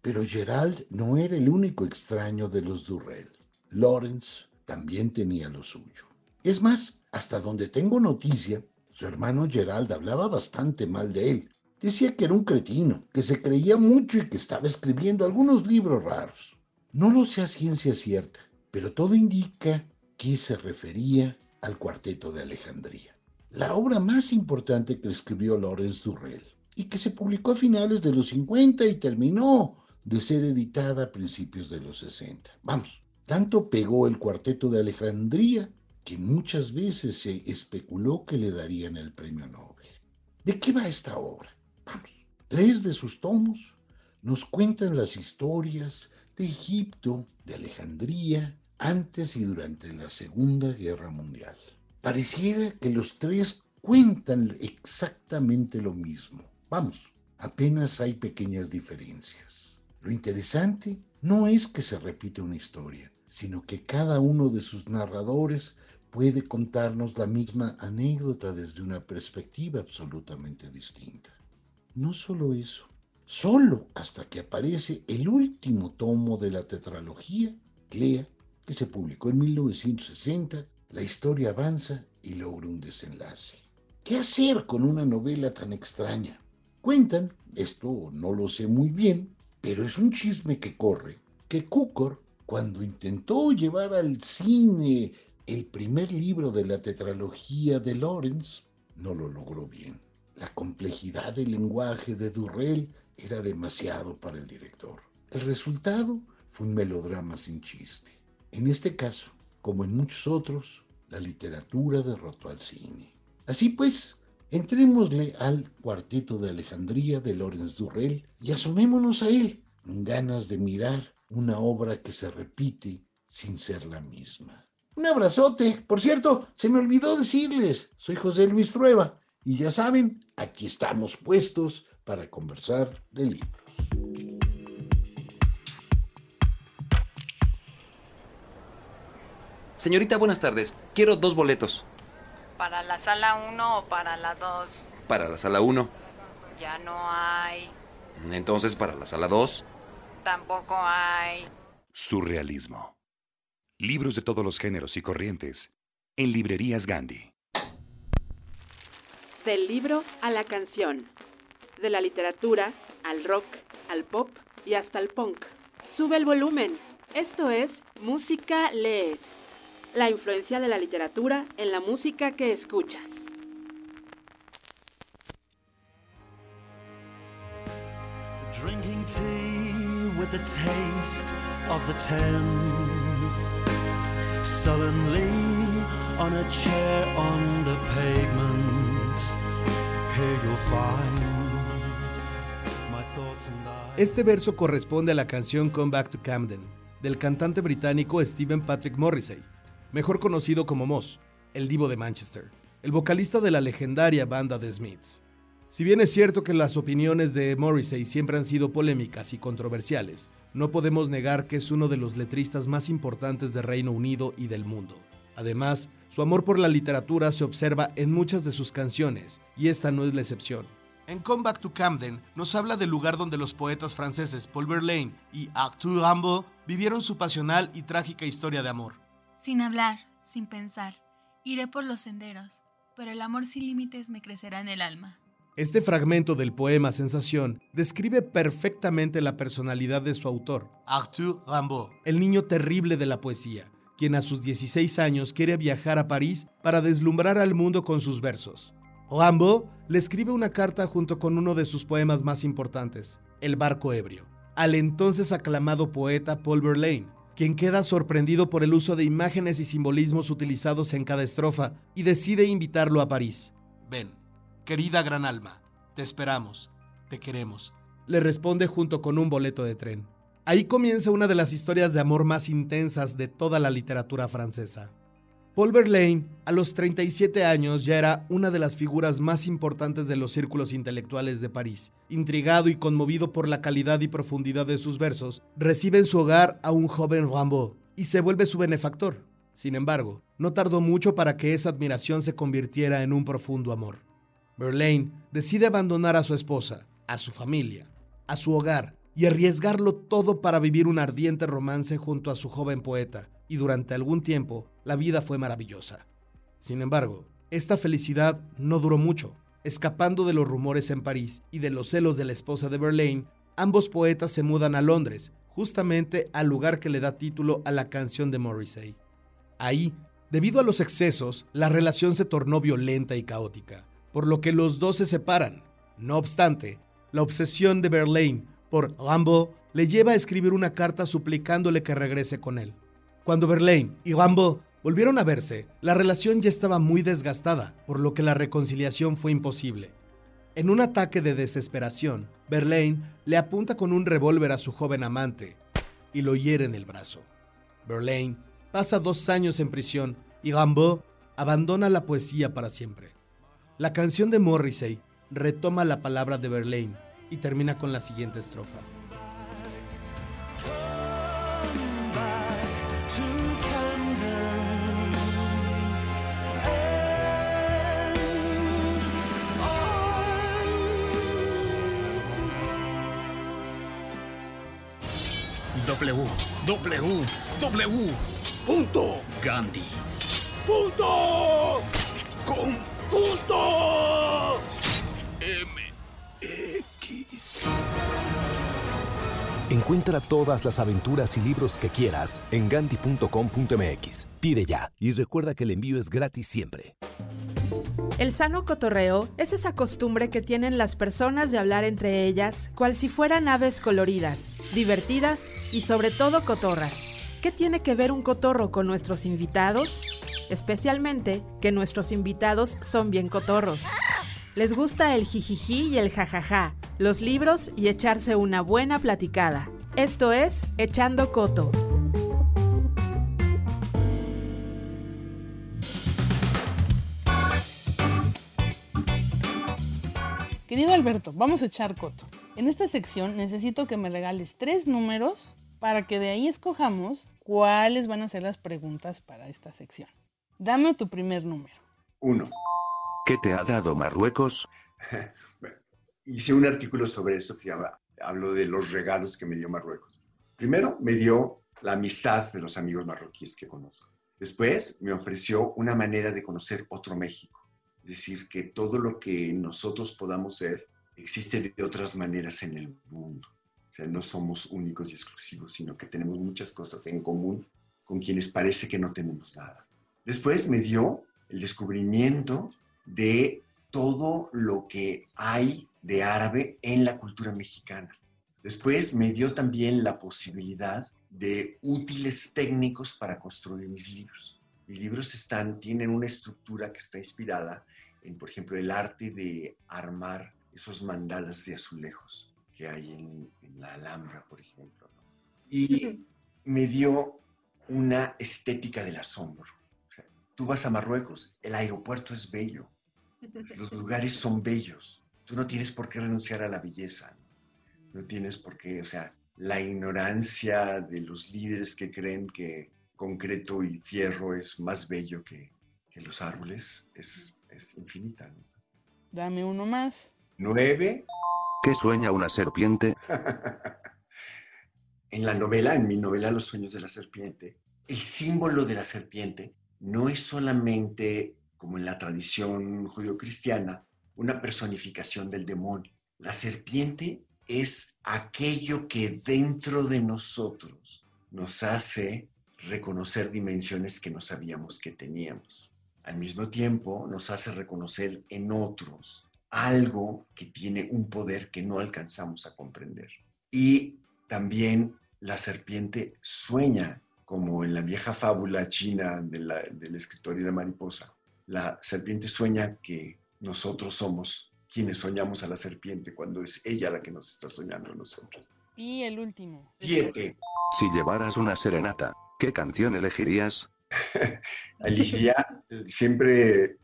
S18: pero Gerald no era el único extraño de los Durrell. Lawrence también tenía lo suyo. Es más, hasta donde tengo noticia, su hermano Gerald hablaba bastante mal de él. Decía que era un cretino, que se creía mucho y que estaba escribiendo algunos libros raros. No lo sé a ciencia cierta, pero todo indica que se refería al Cuarteto de Alejandría, la obra más importante que escribió Lawrence Durrell y que se publicó a finales de los 50 y terminó de ser editada a principios de los 60. Vamos, tanto pegó el Cuarteto de Alejandría que muchas veces se especuló que le darían el premio Nobel. ¿De qué va esta obra? Vamos, tres de sus tomos nos cuentan las historias de Egipto, de Alejandría, antes y durante la Segunda Guerra Mundial. Pareciera que los tres cuentan exactamente lo mismo. Vamos, apenas hay pequeñas diferencias. Lo interesante no es que se repita una historia, sino que cada uno de sus narradores puede contarnos la misma anécdota desde una perspectiva absolutamente distinta. No solo eso, solo hasta que aparece el último tomo de la tetralogía, Clea, que se publicó en 1960, la historia avanza y logra un desenlace. ¿Qué hacer con una novela tan extraña? Cuentan, esto no lo sé muy bien, pero es un chisme que corre, que Cukor, cuando intentó llevar al cine el primer libro de la tetralogía de Lawrence, no lo logró bien. La complejidad del lenguaje de Durrell era demasiado para el director. El resultado fue un melodrama sin chiste. En este caso, como en muchos otros, la literatura derrotó al cine. Así pues, entrémosle al Cuarteto de Alejandría de Lawrence Durrell y asomémonos a él, con ganas de mirar una obra que se repite sin ser la misma. Un abrazote. Por cierto, se me olvidó decirles, soy José Luis Trueba y ya saben, aquí estamos puestos para conversar de libros.
S15: Señorita, buenas tardes. Quiero dos boletos.
S19: ¿Para la sala 1 o para la 2?
S15: Para la sala 1.
S19: Ya no hay.
S15: Entonces, para la sala 2.
S19: Tampoco hay.
S20: Surrealismo. Libros de todos los géneros y corrientes. En librerías Gandhi.
S3: Del libro a la canción. De la literatura al rock, al pop y hasta al punk. Sube el volumen. Esto es Música Lees. La influencia de la literatura en la música que escuchas.
S21: Drinking tea with the taste of the Thames. Sullenly on a chair on the pavement. Here you'll find my thoughts and I.
S22: Este verso corresponde a la canción Come Back to Camden, del cantante británico Stephen Patrick Morrissey, mejor conocido como Moss, el divo de Manchester, el vocalista de la legendaria banda The Smiths. Si bien es cierto que las opiniones de Morrissey siempre han sido polémicas y controversiales, no podemos negar que es uno de los letristas más importantes de Reino Unido y del mundo. Además, su amor por la literatura se observa en muchas de sus canciones, y esta no es la excepción. En Come Back to Camden nos habla del lugar donde los poetas franceses Paul Verlaine y Arthur Rimbaud vivieron su pasional y trágica historia de amor.
S10: Sin hablar, sin pensar, iré por los senderos, pero el amor sin límites me crecerá en el alma.
S22: Este fragmento del poema Sensación describe perfectamente la personalidad de su autor, Arthur Rimbaud, el niño terrible de la poesía, quien a sus 16 años quiere viajar a París para deslumbrar al mundo con sus versos. Rimbaud le escribe una carta junto con uno de sus poemas más importantes, El barco ebrio, al entonces aclamado poeta Paul Verlaine, quien queda sorprendido por el uso de imágenes y simbolismos utilizados en cada estrofa y decide invitarlo a París. Ven, querida gran alma, te esperamos, te queremos, le responde junto con un boleto de tren. Ahí comienza una de las historias de amor más intensas de toda la literatura francesa. Paul Verlaine, a los 37 años, ya era una de las figuras más importantes de los círculos intelectuales de París. Intrigado y conmovido por la calidad y profundidad de sus versos, recibe en su hogar a un joven Rimbaud y se vuelve su benefactor. Sin embargo, no tardó mucho para que esa admiración se convirtiera en un profundo amor. Verlaine decide abandonar a su esposa, a su familia, a su hogar y arriesgarlo todo para vivir un ardiente romance junto a su joven poeta, y durante algún tiempo la vida fue maravillosa. Sin embargo, esta felicidad no duró mucho. Escapando de los rumores en París y de los celos de la esposa de Verlaine, ambos poetas se mudan a Londres, justamente al lugar que le da título a la canción de Morrissey. Ahí, debido a los excesos, la relación se tornó violenta y caótica, por lo que los dos se separan. No obstante, la obsesión de Verlaine por Rimbaud le lleva a escribir una carta suplicándole que regrese con él. Cuando Verlaine y Rimbaud volvieron a verse, la relación ya estaba muy desgastada, por lo que la reconciliación fue imposible. En un ataque de desesperación, Verlaine le apunta con un revólver a su joven amante y lo hiere en el brazo. Verlaine pasa dos años en prisión y Rimbaud abandona la poesía para siempre. La canción de Morrissey retoma la palabra de Verlaine y termina con la siguiente estrofa.
S23: W, W, W. Punto.
S12: Encuentra todas las aventuras y libros que quieras en gandhi.com.mx. Pide ya y recuerda que el envío es gratis siempre.
S3: El sano cotorreo es esa costumbre que tienen las personas de hablar entre ellas, cual si fueran aves coloridas, divertidas y sobre todo cotorras. ¿Qué tiene que ver un cotorro con nuestros invitados? Especialmente que nuestros invitados son bien cotorros. Les gusta el jijiji y el jajaja, los libros y echarse una buena platicada. Esto es Echando Coto.
S2: Querido Alberto, vamos a echar coto. En esta sección necesito que me regales tres números para que de ahí escojamos cuáles van a ser las preguntas para esta sección. Dame tu primer número.
S4: Uno.
S24: ¿Qué te ha dado Marruecos?
S4: Hice un artículo sobre eso que llama, hablo de los regalos que me dio Marruecos. Primero, me dio la amistad de los amigos marroquíes que conozco. Después, me ofreció una manera de conocer otro México. Es decir, que todo lo que nosotros podamos ser existe de otras maneras en el mundo. O sea, no somos únicos y exclusivos, sino que tenemos muchas cosas en común con quienes parece que no tenemos nada. Después me dio el descubrimiento de todo lo que hay de árabe en la cultura mexicana. Después me dio también la posibilidad de útiles técnicos para construir mis libros. Mis libros están, tienen una estructura que está inspirada en, por ejemplo, el arte de armar esos mandalas de azulejos que hay en, en la Alhambra, por ejemplo. Y me dio una estética del asombro. O sea, tú vas a Marruecos, el aeropuerto es bello, los lugares son bellos, tú no tienes por qué renunciar a la belleza, no tienes por qué, o sea, la ignorancia de los líderes que creen que concreto y fierro es más bello que, que los árboles es, es infinita. ¿no?
S2: Dame uno más.
S4: Nueve.
S24: ¿Qué sueña una serpiente?
S4: en la novela, en mi novela Los sueños de la serpiente, el símbolo de la serpiente no es solamente, como en la tradición judio-cristiana, una personificación del demonio. La serpiente es aquello que dentro de nosotros nos hace reconocer dimensiones que no sabíamos que teníamos. Al mismo tiempo, nos hace reconocer en otros algo que tiene un poder que no alcanzamos a comprender. Y también la serpiente sueña, como en la vieja fábula china de la, del escritor y la mariposa. La serpiente sueña que nosotros somos quienes soñamos a la serpiente cuando es ella la que nos está soñando a nosotros.
S2: Y el último.
S4: Siete.
S24: Si llevaras una serenata, ¿qué canción elegirías?
S4: Elegiría siempre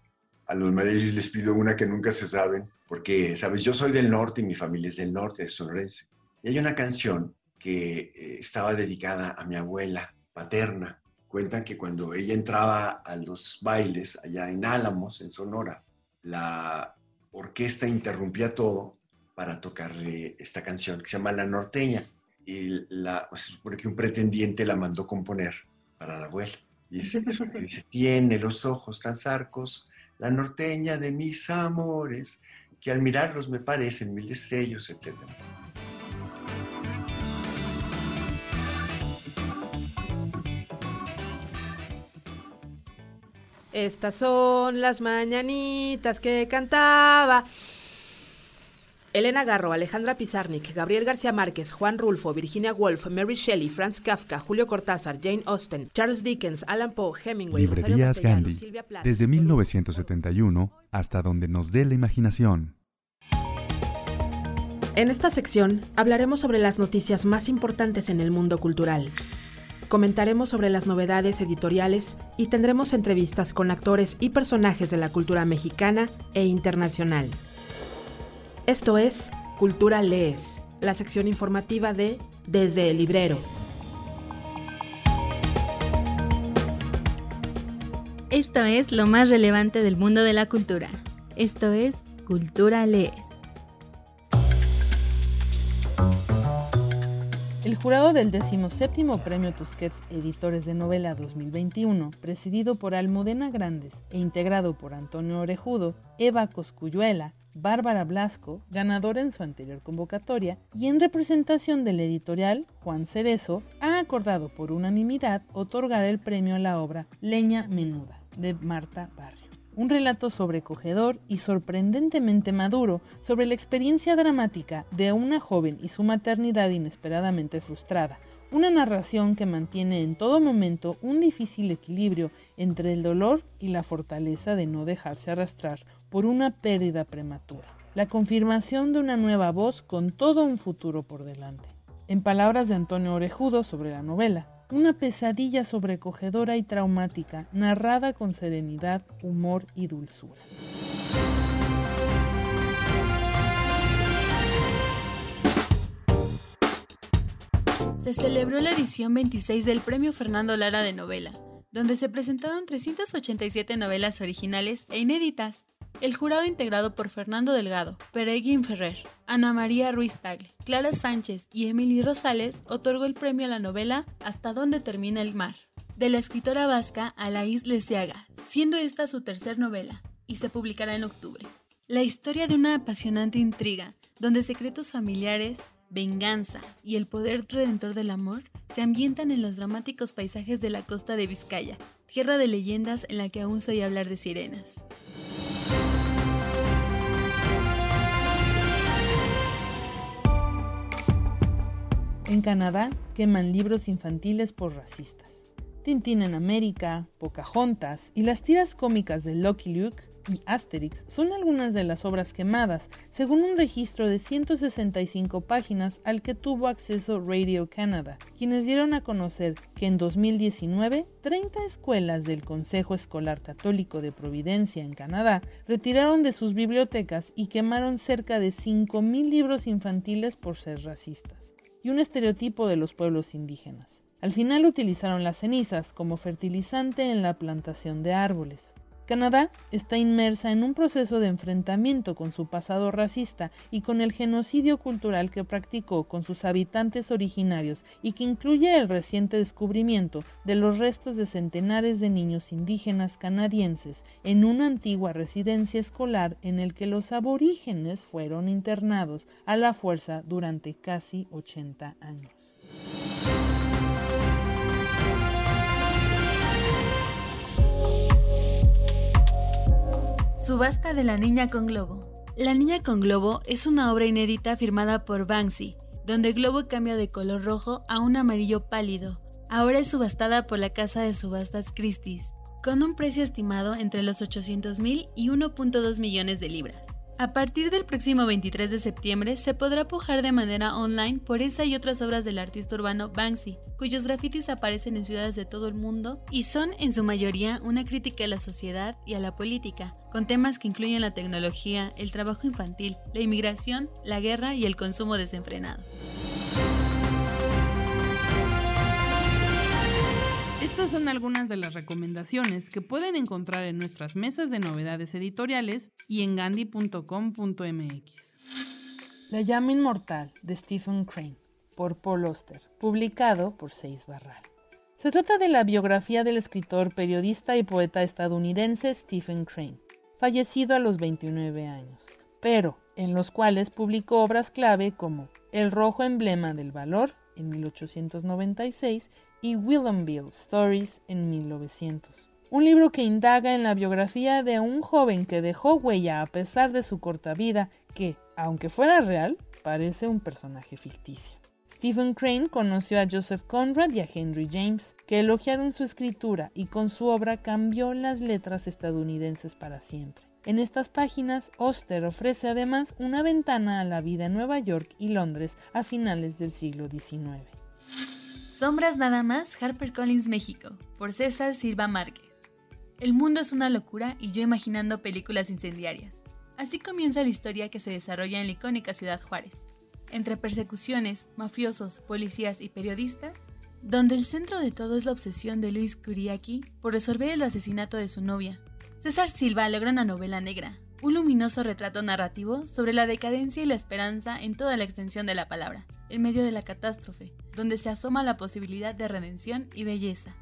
S4: a los mariachis les pido una que nunca se saben, porque, sabes, yo soy del norte y mi familia es del norte, es sonorense. Y hay una canción que eh, estaba dedicada a mi abuela paterna. Cuentan que cuando ella entraba a los bailes allá en Álamos, en Sonora, la orquesta interrumpía todo para tocarle esta canción que se llama La Norteña. Y la, se supone que un pretendiente la mandó componer para la abuela. Y dice, dice, tiene los ojos tan zarcos, la norteña de mis amores, que al mirarlos me parecen mil destellos, etc.
S3: Estas son las mañanitas que cantaba. Elena Garro, Alejandra Pizarnik, Gabriel García Márquez, Juan Rulfo, Virginia Woolf, Mary Shelley, Franz Kafka, Julio Cortázar, Jane Austen, Charles Dickens, Alan Poe, Hemingway,
S25: Librerías Gandhi,
S3: Plath,
S25: desde 1971 hasta donde nos dé la imaginación.
S3: En esta sección hablaremos sobre las noticias más importantes en el mundo cultural. Comentaremos sobre las novedades editoriales y tendremos entrevistas con actores y personajes de la cultura mexicana e internacional. Esto es Cultura Lees, la sección informativa de Desde el Librero.
S26: Esto es lo más relevante del mundo de la cultura. Esto es Cultura Lees.
S2: El jurado del 17 Premio Tusquets Editores de Novela 2021, presidido por Almudena Grandes e integrado por Antonio Orejudo, Eva Coscuyuela, Bárbara Blasco, ganadora en su anterior convocatoria, y en representación del editorial Juan Cerezo, ha acordado por unanimidad otorgar el premio a la obra Leña Menuda, de Marta Barrio. Un relato sobrecogedor y sorprendentemente maduro sobre la experiencia dramática de una joven y su maternidad inesperadamente frustrada. Una narración que mantiene en todo momento un difícil equilibrio entre el dolor y la fortaleza de no dejarse arrastrar por una pérdida prematura. La confirmación de una nueva voz con todo un futuro por delante. En palabras de Antonio Orejudo sobre la novela, una pesadilla sobrecogedora y traumática, narrada con serenidad, humor y dulzura.
S10: Se celebró la edición 26 del Premio Fernando Lara de Novela, donde se presentaron 387 novelas originales e inéditas, el jurado integrado por Fernando Delgado, Pereguín Ferrer, Ana María Ruiz Tagle, Clara Sánchez y Emily Rosales otorgó el premio a la novela Hasta dónde termina el mar, de la escritora vasca Alaís Leseaga, siendo esta su tercer novela, y se publicará en octubre. La historia de una apasionante intriga, donde secretos familiares, venganza y el poder redentor del amor se ambientan en los dramáticos paisajes de la costa de Vizcaya, tierra de leyendas en la que aún soy hablar de sirenas.
S2: En Canadá queman libros infantiles por racistas. Tintín en América, Pocahontas y las tiras cómicas de Lucky Luke y Asterix son algunas de las obras quemadas, según un registro de 165 páginas al que tuvo acceso Radio Canada, quienes dieron a conocer que en 2019 30 escuelas del Consejo Escolar Católico de Providencia en Canadá retiraron de sus bibliotecas y quemaron cerca de 5.000 libros infantiles por ser racistas, y un estereotipo de los pueblos indígenas. Al final utilizaron las cenizas como fertilizante en la plantación de árboles. Canadá está inmersa en un proceso de enfrentamiento con su pasado racista y con el genocidio cultural que practicó con sus habitantes originarios y que incluye el reciente descubrimiento de los restos de centenares de niños indígenas canadienses en una antigua residencia escolar en el que los aborígenes fueron internados a la fuerza durante casi 80 años.
S10: Subasta de la Niña con Globo. La Niña con Globo es una obra inédita firmada por Banksy, donde Globo cambia de color rojo a un amarillo pálido. Ahora es subastada por la casa de subastas Christie's, con un precio estimado entre los 800 mil y 1.2 millones de libras. A partir del próximo 23 de septiembre se podrá pujar de manera online por esa y otras obras del artista urbano Banksy, cuyos grafitis aparecen en ciudades de todo el mundo y son en su mayoría una crítica a la sociedad y a la política, con temas que incluyen la tecnología, el trabajo infantil, la inmigración, la guerra y el consumo desenfrenado.
S2: Estas son algunas de las recomendaciones que pueden encontrar en nuestras mesas de novedades editoriales y en gandhi.com.mx. La llama inmortal de Stephen Crane por Paul Oster, publicado por Seis Barral. Se trata de la biografía del escritor, periodista y poeta estadounidense Stephen Crane, fallecido a los 29 años, pero en los cuales publicó obras clave como El rojo emblema del valor en 1896 y Willamville Stories en 1900. Un libro que indaga en la biografía de un joven que dejó huella a pesar de su corta vida, que, aunque fuera real, parece un personaje ficticio. Stephen Crane conoció a Joseph Conrad y a Henry James, que elogiaron su escritura y con su obra cambió las letras estadounidenses para siempre. En estas páginas, Oster ofrece además una ventana a la vida en Nueva York y Londres a finales del siglo XIX.
S10: Sombras nada más, HarperCollins México, por César Silva Márquez. El mundo es una locura y yo imaginando películas incendiarias. Así comienza la historia que se desarrolla en la icónica ciudad Juárez. Entre persecuciones, mafiosos, policías y periodistas, donde el centro de todo es la obsesión de Luis Kuriaki por resolver el asesinato de su novia. César Silva logra una novela negra, un luminoso retrato narrativo sobre la decadencia y la esperanza en toda la extensión de la palabra, en medio de la catástrofe, donde se asoma la posibilidad de redención y belleza.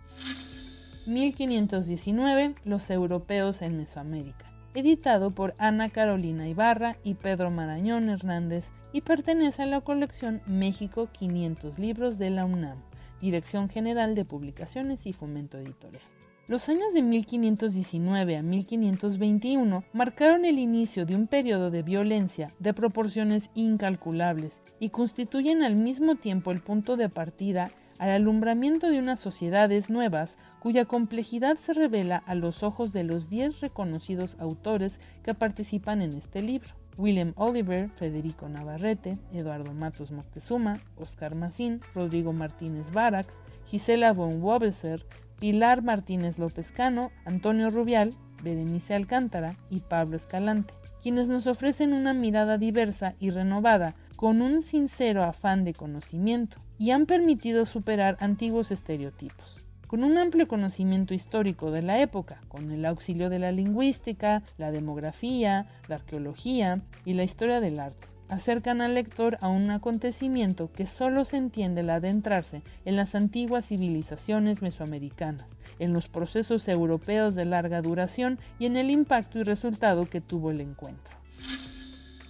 S2: 1519 Los europeos en Mesoamérica, editado por Ana Carolina Ibarra y Pedro Marañón Hernández y pertenece a la colección México 500 libros de la UNAM, Dirección General de Publicaciones y Fomento Editorial. Los años de 1519 a 1521 marcaron el inicio de un periodo de violencia de proporciones incalculables y constituyen al mismo tiempo el punto de partida al alumbramiento de unas sociedades nuevas cuya complejidad se revela a los ojos de los 10 reconocidos autores que participan en este libro. William Oliver, Federico Navarrete, Eduardo Matos Moctezuma, Oscar Macín, Rodrigo Martínez Barax, Gisela von Wobeser, Pilar Martínez López Cano, Antonio Rubial, Berenice Alcántara y Pablo Escalante, quienes nos ofrecen una mirada diversa y renovada con un sincero afán de conocimiento y han permitido superar antiguos estereotipos. Con un amplio conocimiento histórico de la época, con el auxilio de la lingüística, la demografía, la arqueología y la historia del arte, acercan al lector a un acontecimiento que solo se entiende al adentrarse en las antiguas civilizaciones mesoamericanas, en los procesos europeos de larga duración y en el impacto y resultado que tuvo el encuentro.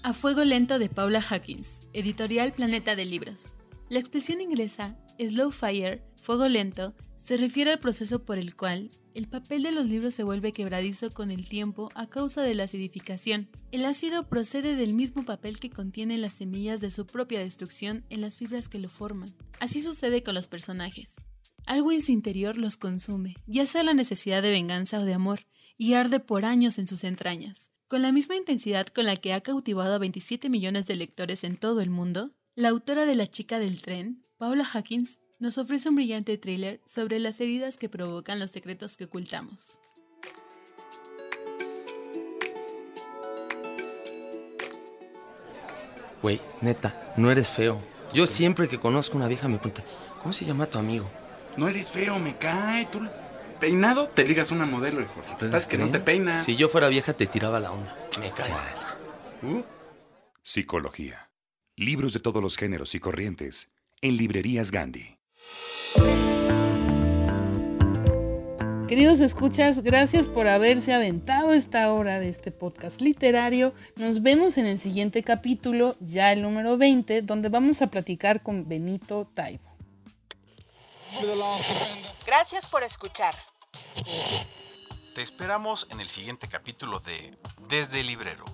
S10: A Fuego Lento de Paula Hawkins, editorial Planeta de Libros. La expresión inglesa slow fire, fuego lento, se refiere al proceso por el cual el papel de los libros se vuelve quebradizo con el tiempo a causa de la acidificación. El ácido procede del mismo papel que contiene las semillas de su propia destrucción en las fibras que lo forman. Así sucede con los personajes. Algo en su interior los consume, ya sea la necesidad de venganza o de amor, y arde por años en sus entrañas. Con la misma intensidad con la que ha cautivado a 27 millones de lectores en todo el mundo, la autora de La chica del tren, Paula Hawkins, nos ofrece un brillante thriller sobre las heridas que provocan los secretos que ocultamos.
S14: Güey, neta, no eres feo. Yo siempre que conozco una vieja me pregunta, ¿cómo se llama tu amigo?
S27: No eres feo, me cae. Tú peinado te ligas una modelo, hijo. ¿Estás que no te peinas?
S14: Si yo fuera vieja te tiraba la onda. Me cae.
S20: Uh. Psicología. Libros de todos los géneros y corrientes en librerías Gandhi.
S2: Queridos escuchas, gracias por haberse aventado esta hora de este podcast literario. Nos vemos en el siguiente capítulo, ya el número 20, donde vamos a platicar con Benito Taibo.
S13: Gracias por escuchar.
S28: Te esperamos en el siguiente capítulo de Desde el Librero.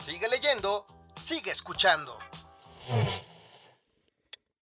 S29: Sigue leyendo, sigue escuchando.